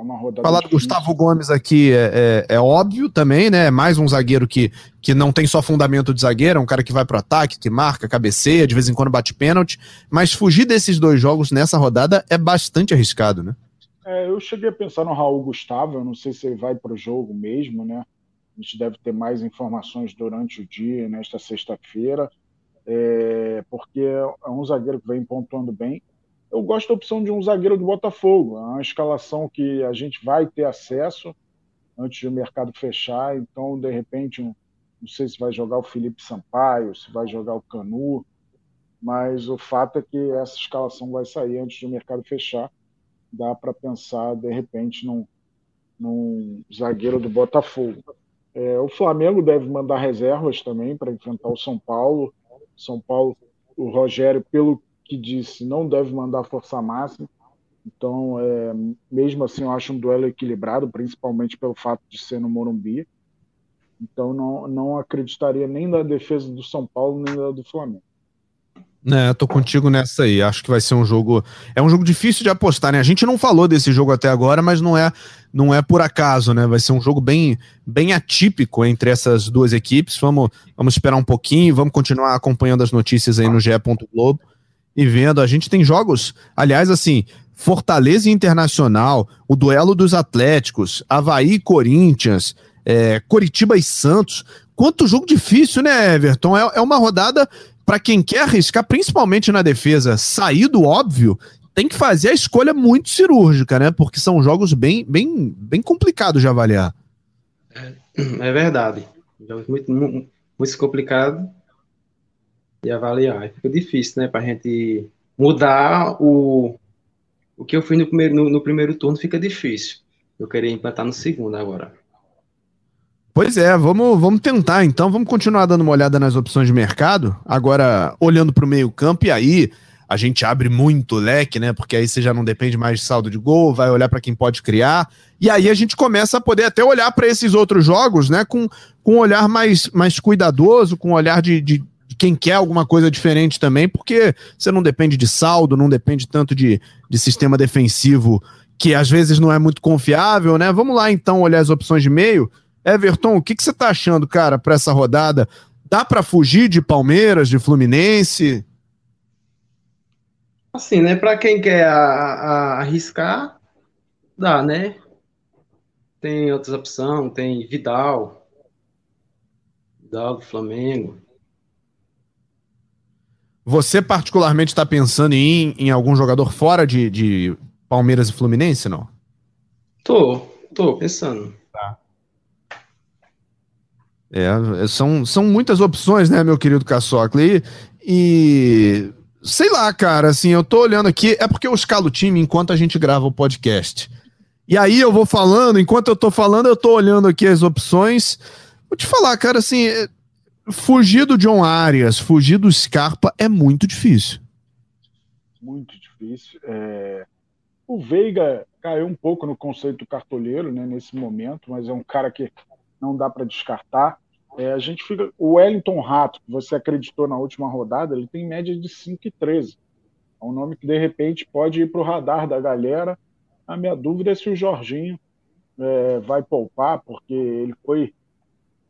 É uma rodada Falar do Gustavo Gomes aqui é, é, é, óbvio também, né? É mais um zagueiro que, que não tem só fundamento de zagueiro, é um cara que vai pro ataque, que marca, cabeceia, de vez em quando bate pênalti. Mas fugir desses dois jogos nessa rodada é bastante arriscado, né? É, eu cheguei a pensar no Raul Gustavo, eu não sei se ele vai pro jogo mesmo, né? A gente deve ter mais informações durante o dia, nesta sexta-feira é, porque é um zagueiro que vem pontuando bem. Eu gosto da opção de um zagueiro do Botafogo, é uma escalação que a gente vai ter acesso antes do mercado fechar, então, de repente, não sei se vai jogar o Felipe Sampaio, se vai jogar o Canu, mas o fato é que essa escalação vai sair antes do mercado fechar. Dá para pensar, de repente, num, num zagueiro do Botafogo. É, o Flamengo deve mandar reservas também para enfrentar o São Paulo. São Paulo, o Rogério, pelo que disse, não deve mandar força máxima. Então, é, mesmo assim, eu acho um duelo equilibrado, principalmente pelo fato de ser no Morumbi. Então, não, não acreditaria nem na defesa do São Paulo, nem na do Flamengo. É, tô contigo nessa aí. Acho que vai ser um jogo. É um jogo difícil de apostar, né? A gente não falou desse jogo até agora, mas não é, não é por acaso, né? Vai ser um jogo bem, bem atípico entre essas duas equipes. Vamos, vamos esperar um pouquinho, vamos continuar acompanhando as notícias aí no GE. Globo e vendo. A gente tem jogos, aliás, assim, Fortaleza Internacional, o duelo dos Atléticos, Havaí e Corinthians, é, Coritiba e Santos. Quanto jogo difícil, né, Everton? É, é uma rodada para quem quer arriscar, principalmente na defesa, sair do óbvio, tem que fazer a escolha muito cirúrgica, né? Porque são jogos bem, bem, bem complicados de avaliar. É, é verdade. Jogos muito, muito, muito complicado de avaliar. Fica difícil, né? Para a gente mudar o, o que eu fiz no primeiro, no, no primeiro turno, fica difícil. Eu queria implantar no segundo agora. Pois é, vamos, vamos tentar então, vamos continuar dando uma olhada nas opções de mercado, agora olhando para o meio campo, e aí a gente abre muito leque, né? Porque aí você já não depende mais de saldo de gol, vai olhar para quem pode criar, e aí a gente começa a poder até olhar para esses outros jogos, né? Com, com um olhar mais, mais cuidadoso, com um olhar de, de, quem quer alguma coisa diferente também, porque você não depende de saldo, não depende tanto de, de sistema defensivo que às vezes não é muito confiável, né? Vamos lá então olhar as opções de meio. Everton, o que, que você tá achando, cara, para essa rodada? Dá para fugir de Palmeiras, de Fluminense? Assim, né? Para quem quer a, a, arriscar, dá, né? Tem outras opções, tem Vidal, Vidal do Flamengo. Você particularmente está pensando em, em algum jogador fora de, de Palmeiras e Fluminense, não? Tô, tô pensando. É, são, são muitas opções, né, meu querido Caçocla? E, e sei lá, cara, assim, eu tô olhando aqui, é porque eu escalo o time enquanto a gente grava o podcast. E aí eu vou falando, enquanto eu tô falando, eu tô olhando aqui as opções. Vou te falar, cara, assim, é, fugir do John Arias, fugir do Scarpa é muito difícil. Muito difícil. É... O Veiga caiu um pouco no conceito cartoleiro, né, nesse momento, mas é um cara que não dá para descartar. É, a gente fica. O Wellington Rato, que você acreditou na última rodada, ele tem média de 5 e 13. É um nome que de repente pode ir para o radar da galera. A minha dúvida é se o Jorginho é, vai poupar, porque ele foi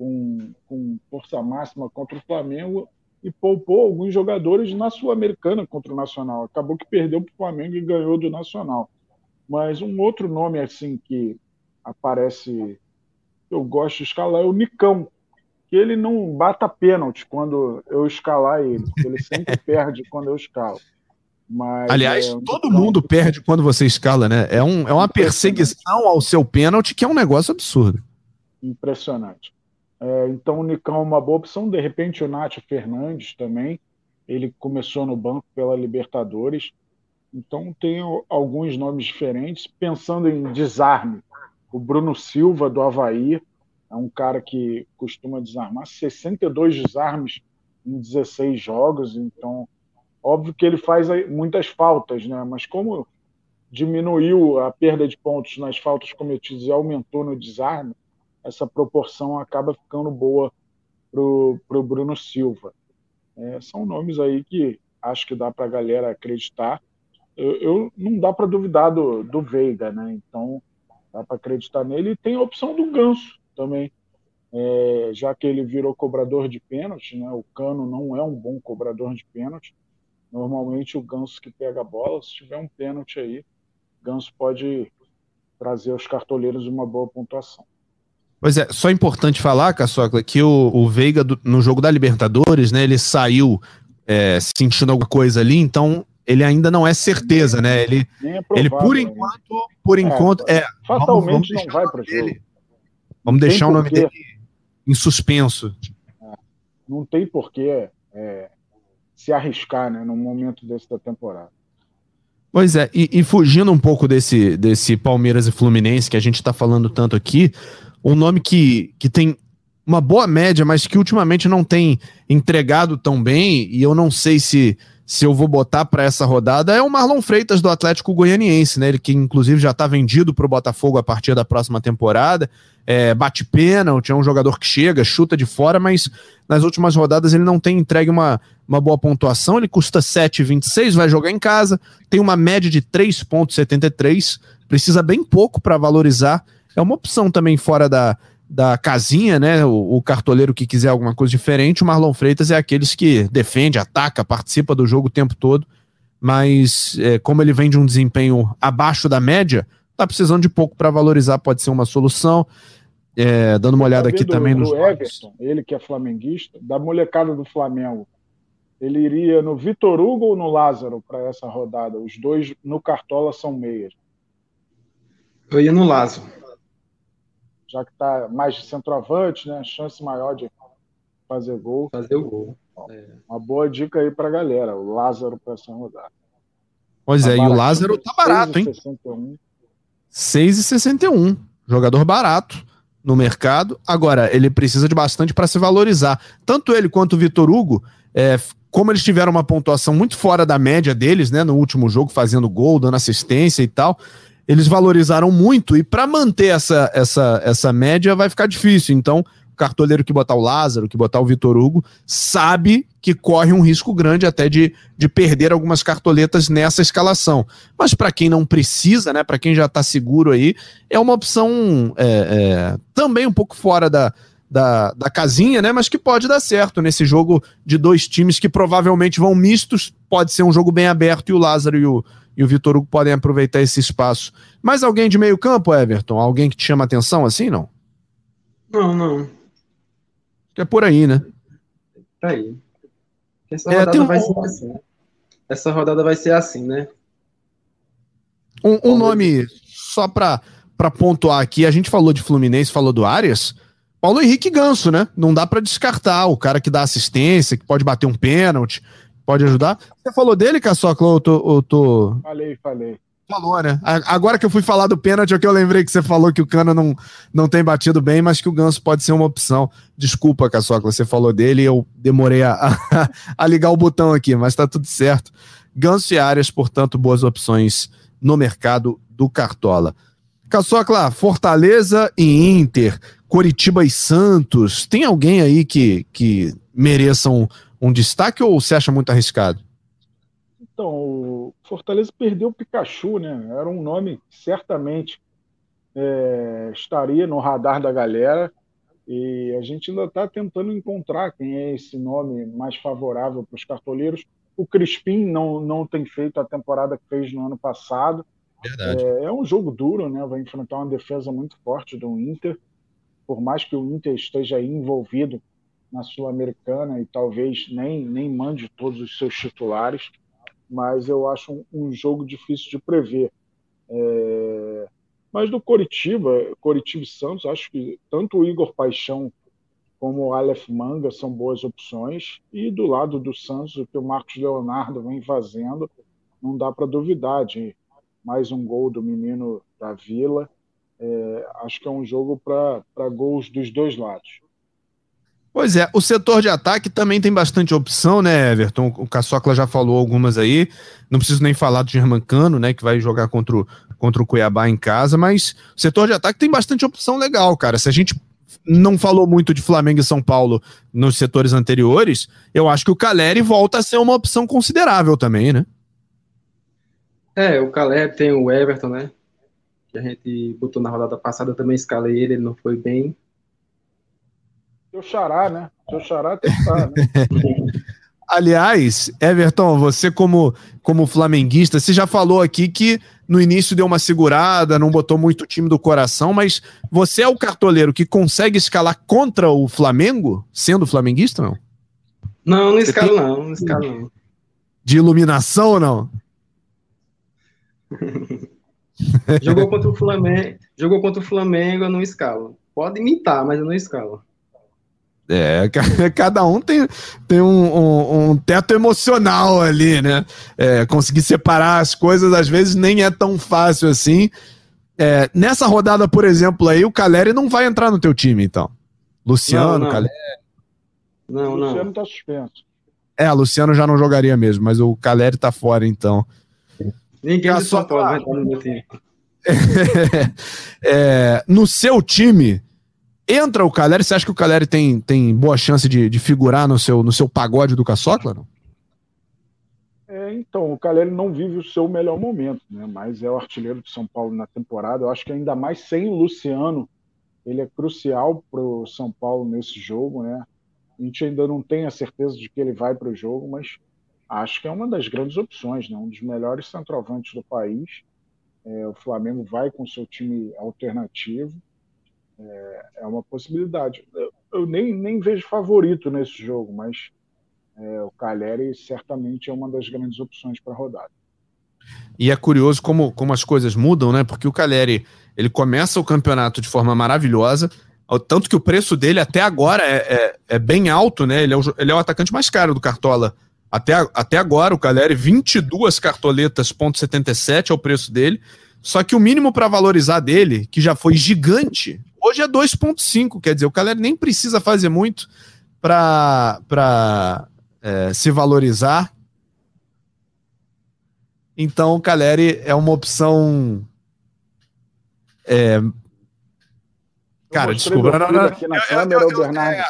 com, com força máxima contra o Flamengo e poupou alguns jogadores na Sul-Americana contra o Nacional. Acabou que perdeu para o Flamengo e ganhou do Nacional. Mas um outro nome assim que aparece eu gosto de escalar é o Nicão, que ele não bata pênalti quando eu escalar ele, ele sempre perde quando eu escalo. Mas, Aliás, é, todo mundo perde quando você escala, né? É, um, é uma perseguição ao seu pênalti que é um negócio absurdo. Impressionante. É, então o Nicão é uma boa opção. De repente o Nath Fernandes também. Ele começou no banco pela Libertadores. Então tem alguns nomes diferentes. Pensando em desarme, o Bruno Silva, do Havaí, é um cara que costuma desarmar 62 desarmes em 16 jogos, então óbvio que ele faz muitas faltas, né? Mas como diminuiu a perda de pontos nas faltas cometidas e aumentou no desarme, essa proporção acaba ficando boa para o Bruno Silva. É, são nomes aí que acho que dá para a galera acreditar. Eu, eu não dá para duvidar do, do Veiga, né? Então dá para acreditar nele. E tem a opção do Ganso também, é, já que ele virou cobrador de pênalti, né? O Cano não é um bom cobrador de pênalti. Normalmente o Ganso que pega a bola, se tiver um pênalti aí, Ganso pode trazer aos cartoleiros uma boa pontuação. Pois é, só importante falar, Caçocla, que o, o Veiga do, no jogo da Libertadores, né, ele saiu é, sentindo alguma coisa ali, então ele ainda não é certeza, né? Ele, é provável, ele por né? enquanto, por é, enquanto, é, fatalmente vamos, vamos não vai para jogo. Vamos deixar o nome dele em suspenso. É, não tem porquê se arriscar, né, num momento desse da temporada. Pois é, e, e, fugindo um pouco desse, desse Palmeiras e Fluminense que a gente está falando tanto aqui, um nome que, que tem uma boa média, mas que ultimamente não tem entregado tão bem, e eu não sei se, se eu vou botar para essa rodada, é o Marlon Freitas do Atlético Goianiense, né? Ele que inclusive já está vendido para o Botafogo a partir da próxima temporada. É, bate pênalti, é um jogador que chega, chuta de fora, mas nas últimas rodadas ele não tem entregue uma, uma boa pontuação. Ele custa 7,26, vai jogar em casa, tem uma média de 3,73, precisa bem pouco para valorizar. É uma opção também fora da, da casinha, né? O, o, cartoleiro que quiser alguma coisa diferente. O Marlon Freitas é aqueles que defende, ataca, participa do jogo o tempo todo, mas é, como ele vem de um desempenho abaixo da média, tá precisando de pouco para valorizar, pode ser uma solução. É, dando uma olhada aqui do, também nos. Everton, ele que é flamenguista, da molecada do Flamengo, ele iria no Vitor Hugo ou no Lázaro para essa rodada? Os dois no Cartola são meias. Eu ia no Lázaro. Já que está mais de centroavante, né? Chance maior de fazer gol. Fazer o gol. É. Uma boa dica aí para a galera, o Lázaro para essa rodada. Pois tá é, e o Lázaro tá barato, 6, hein? 6,61. Jogador barato no mercado. Agora, ele precisa de bastante para se valorizar. Tanto ele quanto o Vitor Hugo, é, como eles tiveram uma pontuação muito fora da média deles, né, no último jogo, fazendo gol, dando assistência e tal, eles valorizaram muito e para manter essa, essa, essa média vai ficar difícil. Então, cartoleiro que botar o Lázaro, que botar o Vitor Hugo, sabe que corre um risco grande até de, de perder algumas cartoletas nessa escalação. Mas para quem não precisa, né, para quem já está seguro aí, é uma opção é, é, também um pouco fora da, da, da casinha, né? Mas que pode dar certo nesse jogo de dois times que provavelmente vão mistos. Pode ser um jogo bem aberto e o Lázaro e o, e o Vitor Hugo podem aproveitar esse espaço. Mais alguém de meio campo, Everton? Alguém que te chama atenção assim, não? Não, não. Que é por aí, né? Tá aí. Essa é, rodada um... vai ser assim. Essa rodada vai ser assim, né? Um, um nome, só para pontuar aqui, a gente falou de Fluminense, falou do Arias. Paulo Henrique Ganso, né? Não dá para descartar o cara que dá assistência, que pode bater um pênalti, pode ajudar. Você falou dele, Caçocla, ou tô, ou tô... Falei, falei. Falou, né? Agora que eu fui falar do pênalti, é que eu lembrei que você falou que o Cano não, não tem batido bem, mas que o Ganso pode ser uma opção. Desculpa, Caçocla, você falou dele e eu demorei a, a, a, ligar o botão aqui, mas tá tudo certo. Ganso e Arias, portanto, boas opções no mercado do Cartola. Caçocla, Fortaleza e Inter, Coritiba e Santos, tem alguém aí que, que mereça um, destaque ou você acha muito arriscado? Então, o Fortaleza perdeu o Pikachu, né? Era um nome que certamente é, estaria no radar da galera. E a gente ainda está tentando encontrar quem é esse nome mais favorável para os cartoleiros. O Crispim não, não tem feito a temporada que fez no ano passado. É, é, um jogo duro, né? Vai enfrentar uma defesa muito forte do Inter. Por mais que o Inter esteja envolvido na Sul-Americana e talvez nem, nem mande todos os seus titulares, mas eu acho um, um jogo difícil de prever. É... Mas do Coritiba, Coritiba e Santos, acho que tanto o Igor Paixão como o Aleph Manga são boas opções. E do lado do Santos, o que o Marcos Leonardo vem fazendo, não dá para duvidar de mais um gol do menino da Vila. É, acho que é um jogo para gols dos dois lados. Pois é, o setor de ataque também tem bastante opção, né, Everton? O Caçocla já falou algumas aí. Não preciso nem falar do Germancano, né, que vai jogar contra o, contra o Cuiabá em casa, mas o setor de ataque tem bastante opção legal, cara. Se a gente não falou muito de Flamengo e São Paulo nos setores anteriores, eu acho que o Caleri volta a ser uma opção considerável também, né? É, o Caleri tem o Everton, né? Que a gente botou na rodada passada, também escalei ele, ele não foi bem. Seu xará, né? Seu xará tem que estar, né? Aliás, Everton, você como, como flamenguista, você já falou aqui que no início deu uma segurada, não botou muito o time do coração, mas você é o cartoleiro que consegue escalar contra o Flamengo, sendo flamenguista, não? Não, não escalo tem... não, não escalo não. De iluminação ou não? jogou contra o Flamengo, jogou contra o Flamengo, eu não escalo. Pode imitar, mas eu não escalo. É, cada um tem, tem um, um, um teto emocional ali, né? É, conseguir separar as coisas às vezes nem é tão fácil assim. É, nessa rodada, por exemplo, aí o Caleri não vai entrar no teu time, então. Luciano, não, não. Caleri. Não, não. Luciano tá suspenso. É, Luciano já não jogaria mesmo, mas o Caleri tá fora, então. Ninguém de São Paulo vai estar no meu time. é, no seu time, Entra o Caleri, você acha que o Caleri tem, tem boa chance de, de figurar no seu, no seu pagode do Caçocla? Não? É, então, o Caleri não vive o seu melhor momento, né? mas é o artilheiro de São Paulo na temporada. Eu acho que ainda mais sem o Luciano, ele é crucial para o São Paulo nesse jogo. Né? A gente ainda não tem a certeza de que ele vai para o jogo, mas acho que é uma das grandes opções, né? um dos melhores centroavantes do país. É, o Flamengo vai com seu time alternativo é, é uma possibilidade. Eu, eu, nem, nem vejo favorito nesse jogo, mas é, o Cagliari certamente é uma das grandes opções para a rodada. E é curioso como, como as coisas mudam, né? Porque o Cagliari ele começa o campeonato de forma maravilhosa, tanto que o preço dele até agora é, é, é bem alto, né? Ele é, o, ele é o atacante mais caro do Cartola. Até, até agora, o Cagliari, 22 cartoletas, ponto 77 é o preço dele. Só que o mínimo para valorizar dele, que já foi gigante, hoje é 2,5. Quer dizer, o Caleri nem precisa fazer muito para é, se valorizar. Então, o Caleri é uma opção. É... Cara, desculpa. Não, não, aqui na câmera, o Bernardo.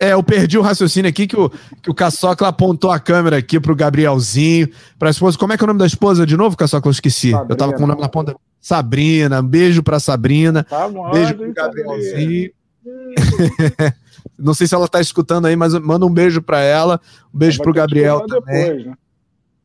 É, é, eu perdi o raciocínio aqui que o, que o Caçocla apontou a câmera aqui pro Gabrielzinho, pra esposa. Como é que é o nome da esposa de novo, Caçocla? Eu esqueci. Sabrina. Eu tava com o nome na ponta. Sabrina, um beijo pra Sabrina. Tá bom, beijo pro Gabrielzinho. Não sei se ela tá escutando aí, mas manda um beijo pra ela. Um beijo pro Gabriel também. Depois, né?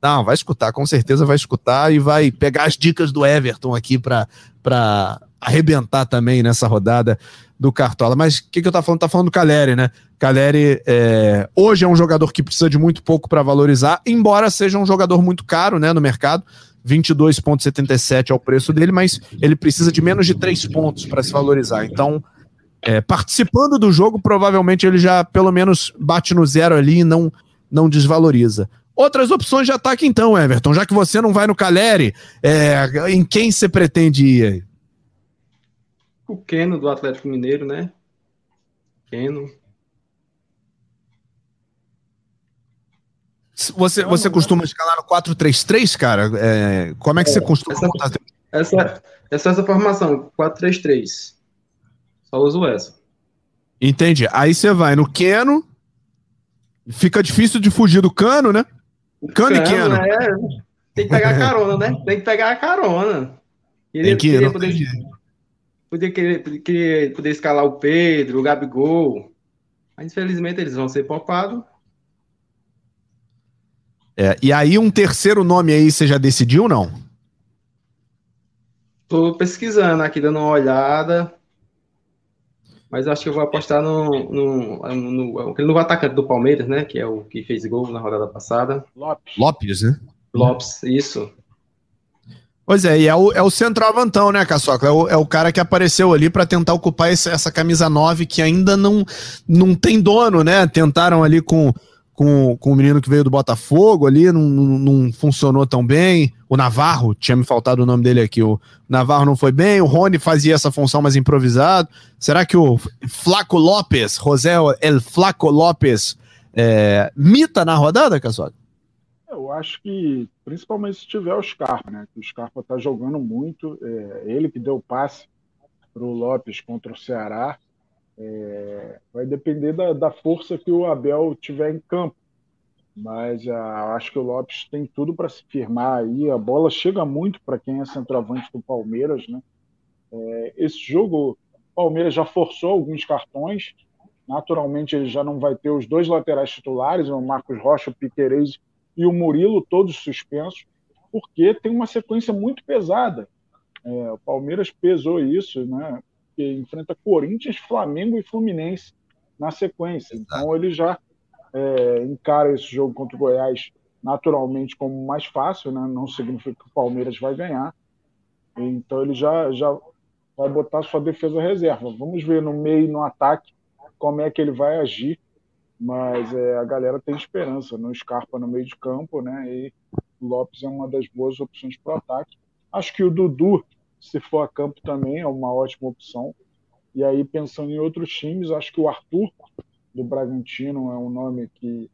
Não, vai escutar, com certeza vai escutar e vai pegar as dicas do Everton aqui pra, pra arrebentar também nessa rodada do Cartola. Mas o que, que eu tava falando? Tá falando do Caleri, né? Caleri é, hoje é um jogador que precisa de muito pouco para valorizar, embora seja um jogador muito caro né, no mercado. 22,77 é o preço dele, mas ele precisa de menos de 3 pontos para se valorizar. Então, é, participando do jogo, provavelmente ele já pelo menos bate no zero ali e não, não desvaloriza. Outras opções de ataque, então, Everton. Já que você não vai no Caleri, é, em quem você pretende ir aí? O Keno do Atlético Mineiro, né? Keno. Você, você costuma escalar no 4-3-3, cara? É, como é que é, você costuma essa, montar? Essa, essa, essa formação, 4-3-3. Só uso essa. Entendi. Aí você vai no Keno. Fica difícil de fugir do cano, né? Cano, cano e Keno. É, tem que pegar a carona, né? Tem que pegar a carona. Queria, tem que ir, poder, poder, querer, querer, poder escalar o Pedro, o Gabigol. Mas infelizmente eles vão ser poupados. É, e aí, um terceiro nome aí, você já decidiu ou não? Tô pesquisando aqui, dando uma olhada. Mas acho que eu vou apostar no, no, no, no, no atacante do Palmeiras, né? Que é o que fez gol na rodada passada. Lopes. Lopes, né? Lopes, isso. Pois é, e é o, é o centroavantão, né, Caçoca? É o, é o cara que apareceu ali para tentar ocupar esse, essa camisa 9 que ainda não, não tem dono, né? Tentaram ali com com, com o menino que veio do Botafogo ali, não, não, funcionou tão bem. O Navarro, tinha me faltado o nome dele aqui. O Navarro não foi bem, o Rony fazia essa função mais improvisado. Será que o Flaco Lopes, José El Flaco Lopes, é, mita na rodada, Casola? Eu acho que, principalmente se tiver o Scarpa, né? O Scarpa tá jogando muito. É, ele que deu passe para o Lopes contra o Ceará. É, vai depender da, da, força que o Abel tiver em campo. Mas ah, acho que o Lopes tem tudo para se firmar aí. A bola chega muito para quem é centroavante do Palmeiras. Né? É, esse jogo, o Palmeiras já forçou alguns cartões. Naturalmente, ele já não vai ter os dois laterais titulares, o Marcos Rocha, o Piquerez e o Murilo, todos suspensos, porque tem uma sequência muito pesada. É, o Palmeiras pesou isso, né? Que enfrenta Corinthians, Flamengo e Fluminense na sequência. Então ele já é, encara esse jogo contra o Goiás naturalmente como mais fácil, né? não significa que o Palmeiras vai ganhar. Então ele já, já vai botar sua defesa reserva. Vamos ver no meio no ataque como é que ele vai agir. Mas é, a galera tem esperança no Scarpa no meio de campo, né? E o Lopes é uma das boas opções para o ataque. Acho que o Dudu se for a campo também é uma ótima opção. E aí, pensando em outros times, acho que o Arthur, do Bragantino, é um nome que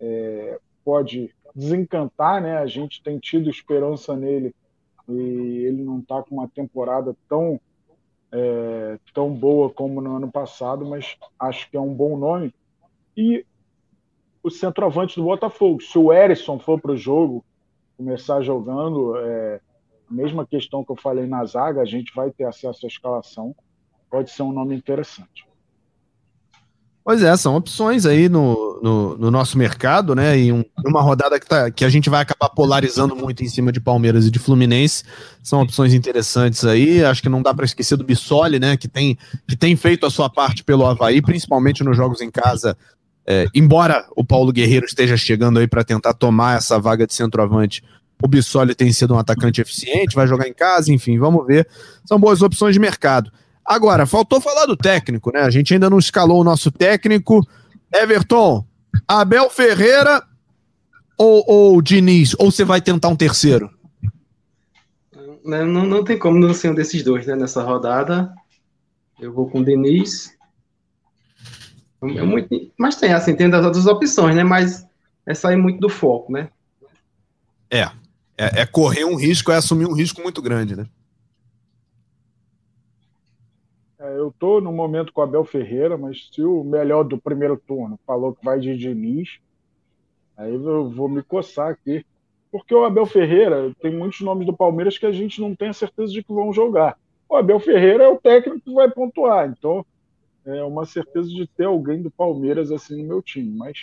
é, pode desencantar, né? A gente tem tido esperança nele e ele não está com uma temporada tão é, tão boa como no ano passado, mas acho que é um bom nome. E o centroavante do Botafogo, se o Erisson for para o jogo, começar jogando, é, mesma questão que eu falei na zaga, a gente vai ter acesso à escalação. Pode ser um nome interessante. Pois é, são opções aí no, no, no nosso mercado, né? E um, uma rodada que, tá, que a gente vai acabar polarizando muito em cima de Palmeiras e de Fluminense. São opções interessantes aí. Acho que não dá para esquecer do Bissoli, né? Que tem, que tem feito a sua parte pelo Havaí, principalmente nos jogos em casa. É, embora o Paulo Guerreiro esteja chegando aí para tentar tomar essa vaga de centroavante, o Bissoli tem sido um atacante eficiente, vai jogar em casa, enfim, vamos ver. São boas opções de mercado. Agora, faltou falar do técnico, né? A gente ainda não escalou o nosso técnico. Everton, Abel Ferreira ou, ou Diniz? Ou você vai tentar um terceiro? Não, não, não tem como não ser um desses dois, né? Nessa rodada. Eu vou com o Diniz. É muito, mas tem, assim, tem das outras opções, né? Mas é sair muito do foco, né? É, é, é, correr um risco, é assumir um risco muito grande, né? É, eu tô no momento com o Abel Ferreira, mas se o melhor do primeiro turno falou que vai de Diniz, aí eu vou me coçar aqui. Porque o Abel Ferreira tem muitos nomes do Palmeiras que a gente não tem a certeza de que vão jogar. O Abel Ferreira é o técnico que vai pontuar, então é uma certeza de ter alguém do Palmeiras assim no meu time, mas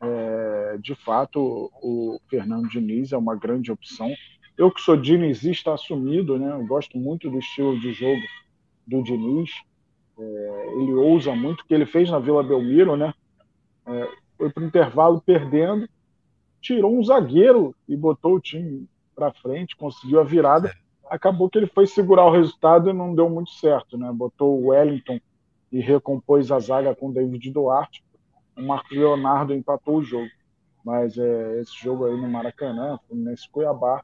é, de fato, o Fernando Diniz é uma grande opção. Eu que sou dinizista assumido, né? Eu gosto muito do estilo de jogo do Diniz. É, ele ousa muito, o que ele fez na Vila Belmiro, né? É, foi para o intervalo perdendo, tirou um zagueiro e botou o time para frente, conseguiu a virada. Acabou que ele foi segurar o resultado e não deu muito certo, né? Botou o Wellington e recompôs a zaga com David Duarte o Marcos Leonardo empatou o jogo. Mas é, esse jogo aí no Maracanã, nesse Cuiabá,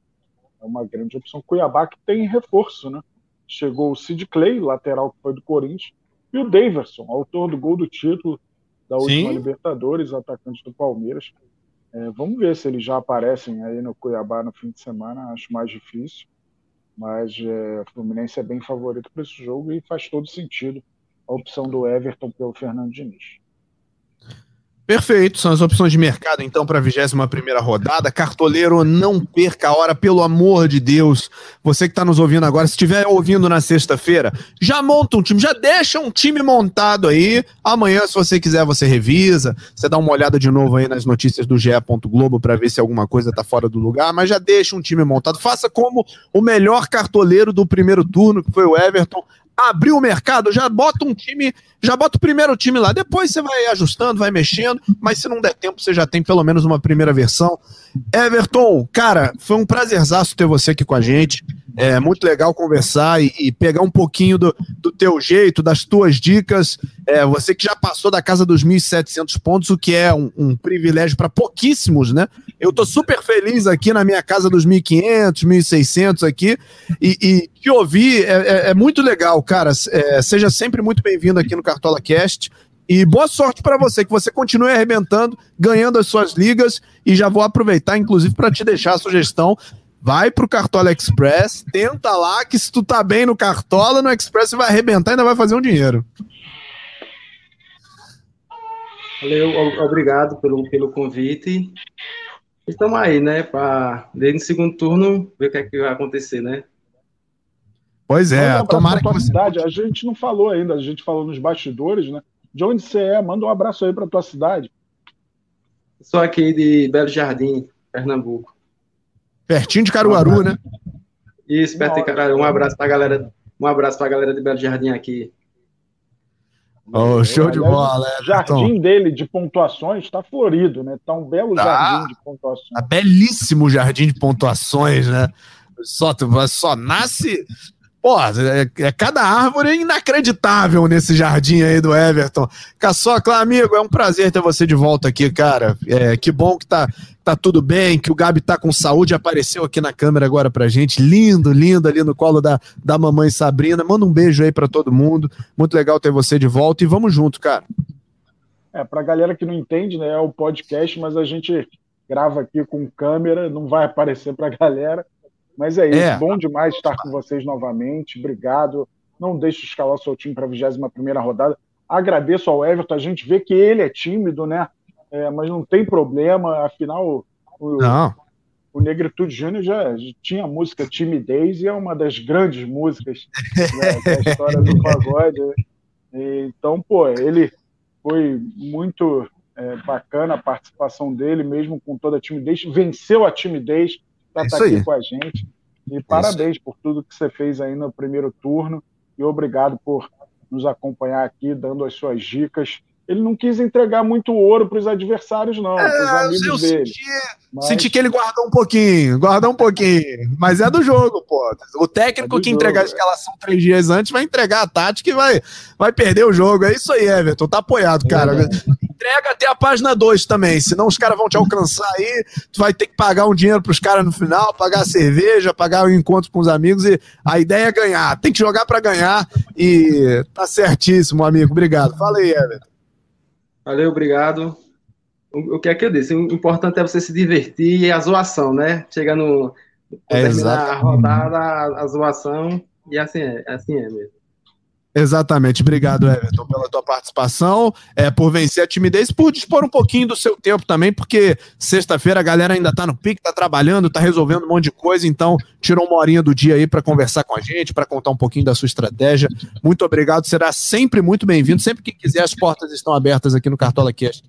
é uma grande opção. Cuiabá que tem reforço, né? Chegou o Sid Clay, lateral que foi do Corinthians, e o Daverson, autor do gol do título da última Sim. Libertadores, atacante do Palmeiras. É, vamos ver se eles já aparecem aí no Cuiabá no fim de semana, acho mais difícil. Mas é, o Fluminense é bem favorito para esse jogo e faz todo sentido a opção do Everton pelo Fernando Diniz. Perfeito, são as opções de mercado então para a 21 primeira rodada. Cartoleiro, não perca a hora, pelo amor de Deus. Você que está nos ouvindo agora, se estiver ouvindo na sexta-feira, já monta um time, já deixa um time montado aí. Amanhã, se você quiser, você revisa, você dá uma olhada de novo aí nas notícias do GE. Globo para ver se alguma coisa está fora do lugar, mas já deixa um time montado. Faça como o melhor cartoleiro do primeiro turno, que foi o Everton abriu o mercado, já bota um time, já bota o primeiro time lá. Depois você vai ajustando, vai mexendo, mas se não der tempo, você já tem pelo menos uma primeira versão. Everton, cara, foi um prazerzaço ter você aqui com a gente. É muito legal conversar e, e pegar um pouquinho do, do teu jeito, das tuas dicas. É, você que já passou da casa dos 1.700 pontos, o que é um, um privilégio para pouquíssimos, né? Eu tô super feliz aqui na minha casa dos 1.500, 1.600 aqui e, e te ouvir é, é, é muito legal, cara. É, seja sempre muito bem-vindo aqui no Cartola Cast. E boa sorte para você, que você continue arrebentando, ganhando as suas ligas. E já vou aproveitar, inclusive, para te deixar a sugestão. Vai pro Cartola Express, tenta lá, que se tu tá bem no Cartola, no Express você vai arrebentar e ainda vai fazer um dinheiro. Valeu, obrigado pelo, pelo convite. Estamos aí, né, para desde o segundo turno ver o que, é que vai acontecer, né? Pois é, tomara que você... cidade. A gente não falou ainda, a gente falou nos bastidores, né? De onde você é? Manda um abraço aí para tua cidade. Sou aqui de Belo Jardim, Pernambuco. Pertinho de Caruaru, né? Isso, perto de Caruaru. Um abraço para galera, um abraço para galera de Belo Jardim aqui. Oh, show de bola. O jardim dele de pontuações está florido, né? Tá um belo tá. jardim de pontuações. Tá belíssimo jardim de pontuações, né? Só, só nasce Pô, é, é, cada árvore inacreditável nesse jardim aí do Everton. Caçocla, amigo, é um prazer ter você de volta aqui, cara. É, que bom que tá, tá tudo bem, que o Gabi tá com saúde, apareceu aqui na câmera agora pra gente. Lindo, lindo ali no colo da, da mamãe Sabrina. Manda um beijo aí para todo mundo. Muito legal ter você de volta e vamos junto, cara. É, pra galera que não entende, né, é o podcast, mas a gente grava aqui com câmera, não vai aparecer pra galera. Mas é isso, é. bom demais estar com vocês novamente. Obrigado. Não deixe de escalar seu time para a 21 rodada. Agradeço ao Everton, a gente vê que ele é tímido, né? É, mas não tem problema, afinal, o, não. o Negritude Júnior já, já, tinha a música Timidez e é uma das grandes músicas né, da história do pagode. Então, pô, ele foi muito é, bacana a participação dele, mesmo com toda a timidez, venceu a timidez para estar tá aqui com a gente. E é parabéns por tudo que você fez aí no primeiro turno e obrigado por nos acompanhar aqui, dando as suas dicas. Ele não quis entregar muito ouro para os adversários, não, é, eu dele. Senti, mas... senti que ele guardou um pouquinho, guardou um pouquinho. Mas é do jogo, pô. O técnico é que jogo, entregar a escalação três dias antes vai entregar a tática e vai, vai perder o jogo. É isso aí, Everton. Tá apoiado, cara. É entrega até a página 2 também, senão os caras vão te alcançar aí, tu vai ter que pagar um dinheiro pros caras no final, pagar a cerveja, pagar o encontro com os amigos e a ideia é ganhar, tem que jogar para ganhar e tá certíssimo, amigo, obrigado. Fala aí, Everton. Valeu, obrigado. O, que é que eu disse? O importante é você se divertir e a zoação, né? Chegar no. É terminar a rodada, a, a zoação, e assim é, assim é mesmo. Exatamente. Obrigado, Everton, pela tua participação, é, por vencer a timidez, por dispor um pouquinho do seu tempo também, porque sexta-feira a galera ainda tá no pique, tá trabalhando, tá resolvendo um monte de coisa, então tirou uma horinha do dia aí para conversar com a gente, para contar um pouquinho da sua estratégia. Muito obrigado, será sempre muito bem-vindo. Sempre que quiser, as portas estão abertas aqui no Cartola Cast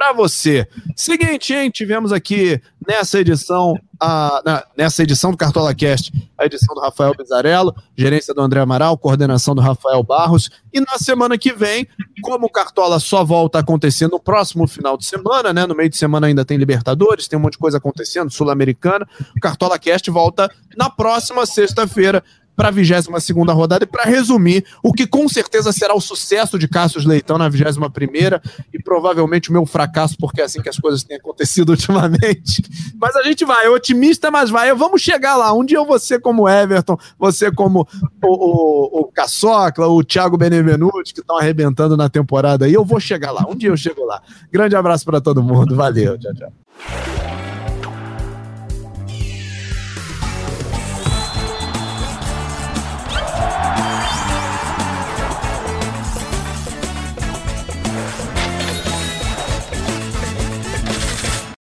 para você. Seguinte, hein? Tivemos aqui nessa edição, a, na, nessa edição do Cartola Cast, a edição do Rafael Bizarello, gerência do André Amaral, coordenação do Rafael Barros. E na semana que vem, como o Cartola só volta a acontecer no próximo final de semana, né? No meio de semana ainda tem Libertadores, tem um monte de coisa acontecendo, Sul-Americana. O Cartola Cast volta na próxima sexta-feira para a 22 rodada e para resumir o que com certeza será o sucesso de Cássio Leitão na 21 e provavelmente o meu fracasso, porque é assim que as coisas têm acontecido ultimamente. Mas a gente vai, é otimista, mas vai. Vamos chegar lá. Um dia eu vou ser como Everton, você como o, o, o Caçocla, o Thiago Benevenuti, que estão arrebentando na temporada aí. Eu vou chegar lá. Um dia eu chego lá. Grande abraço para todo mundo. Valeu. Tchau, tchau.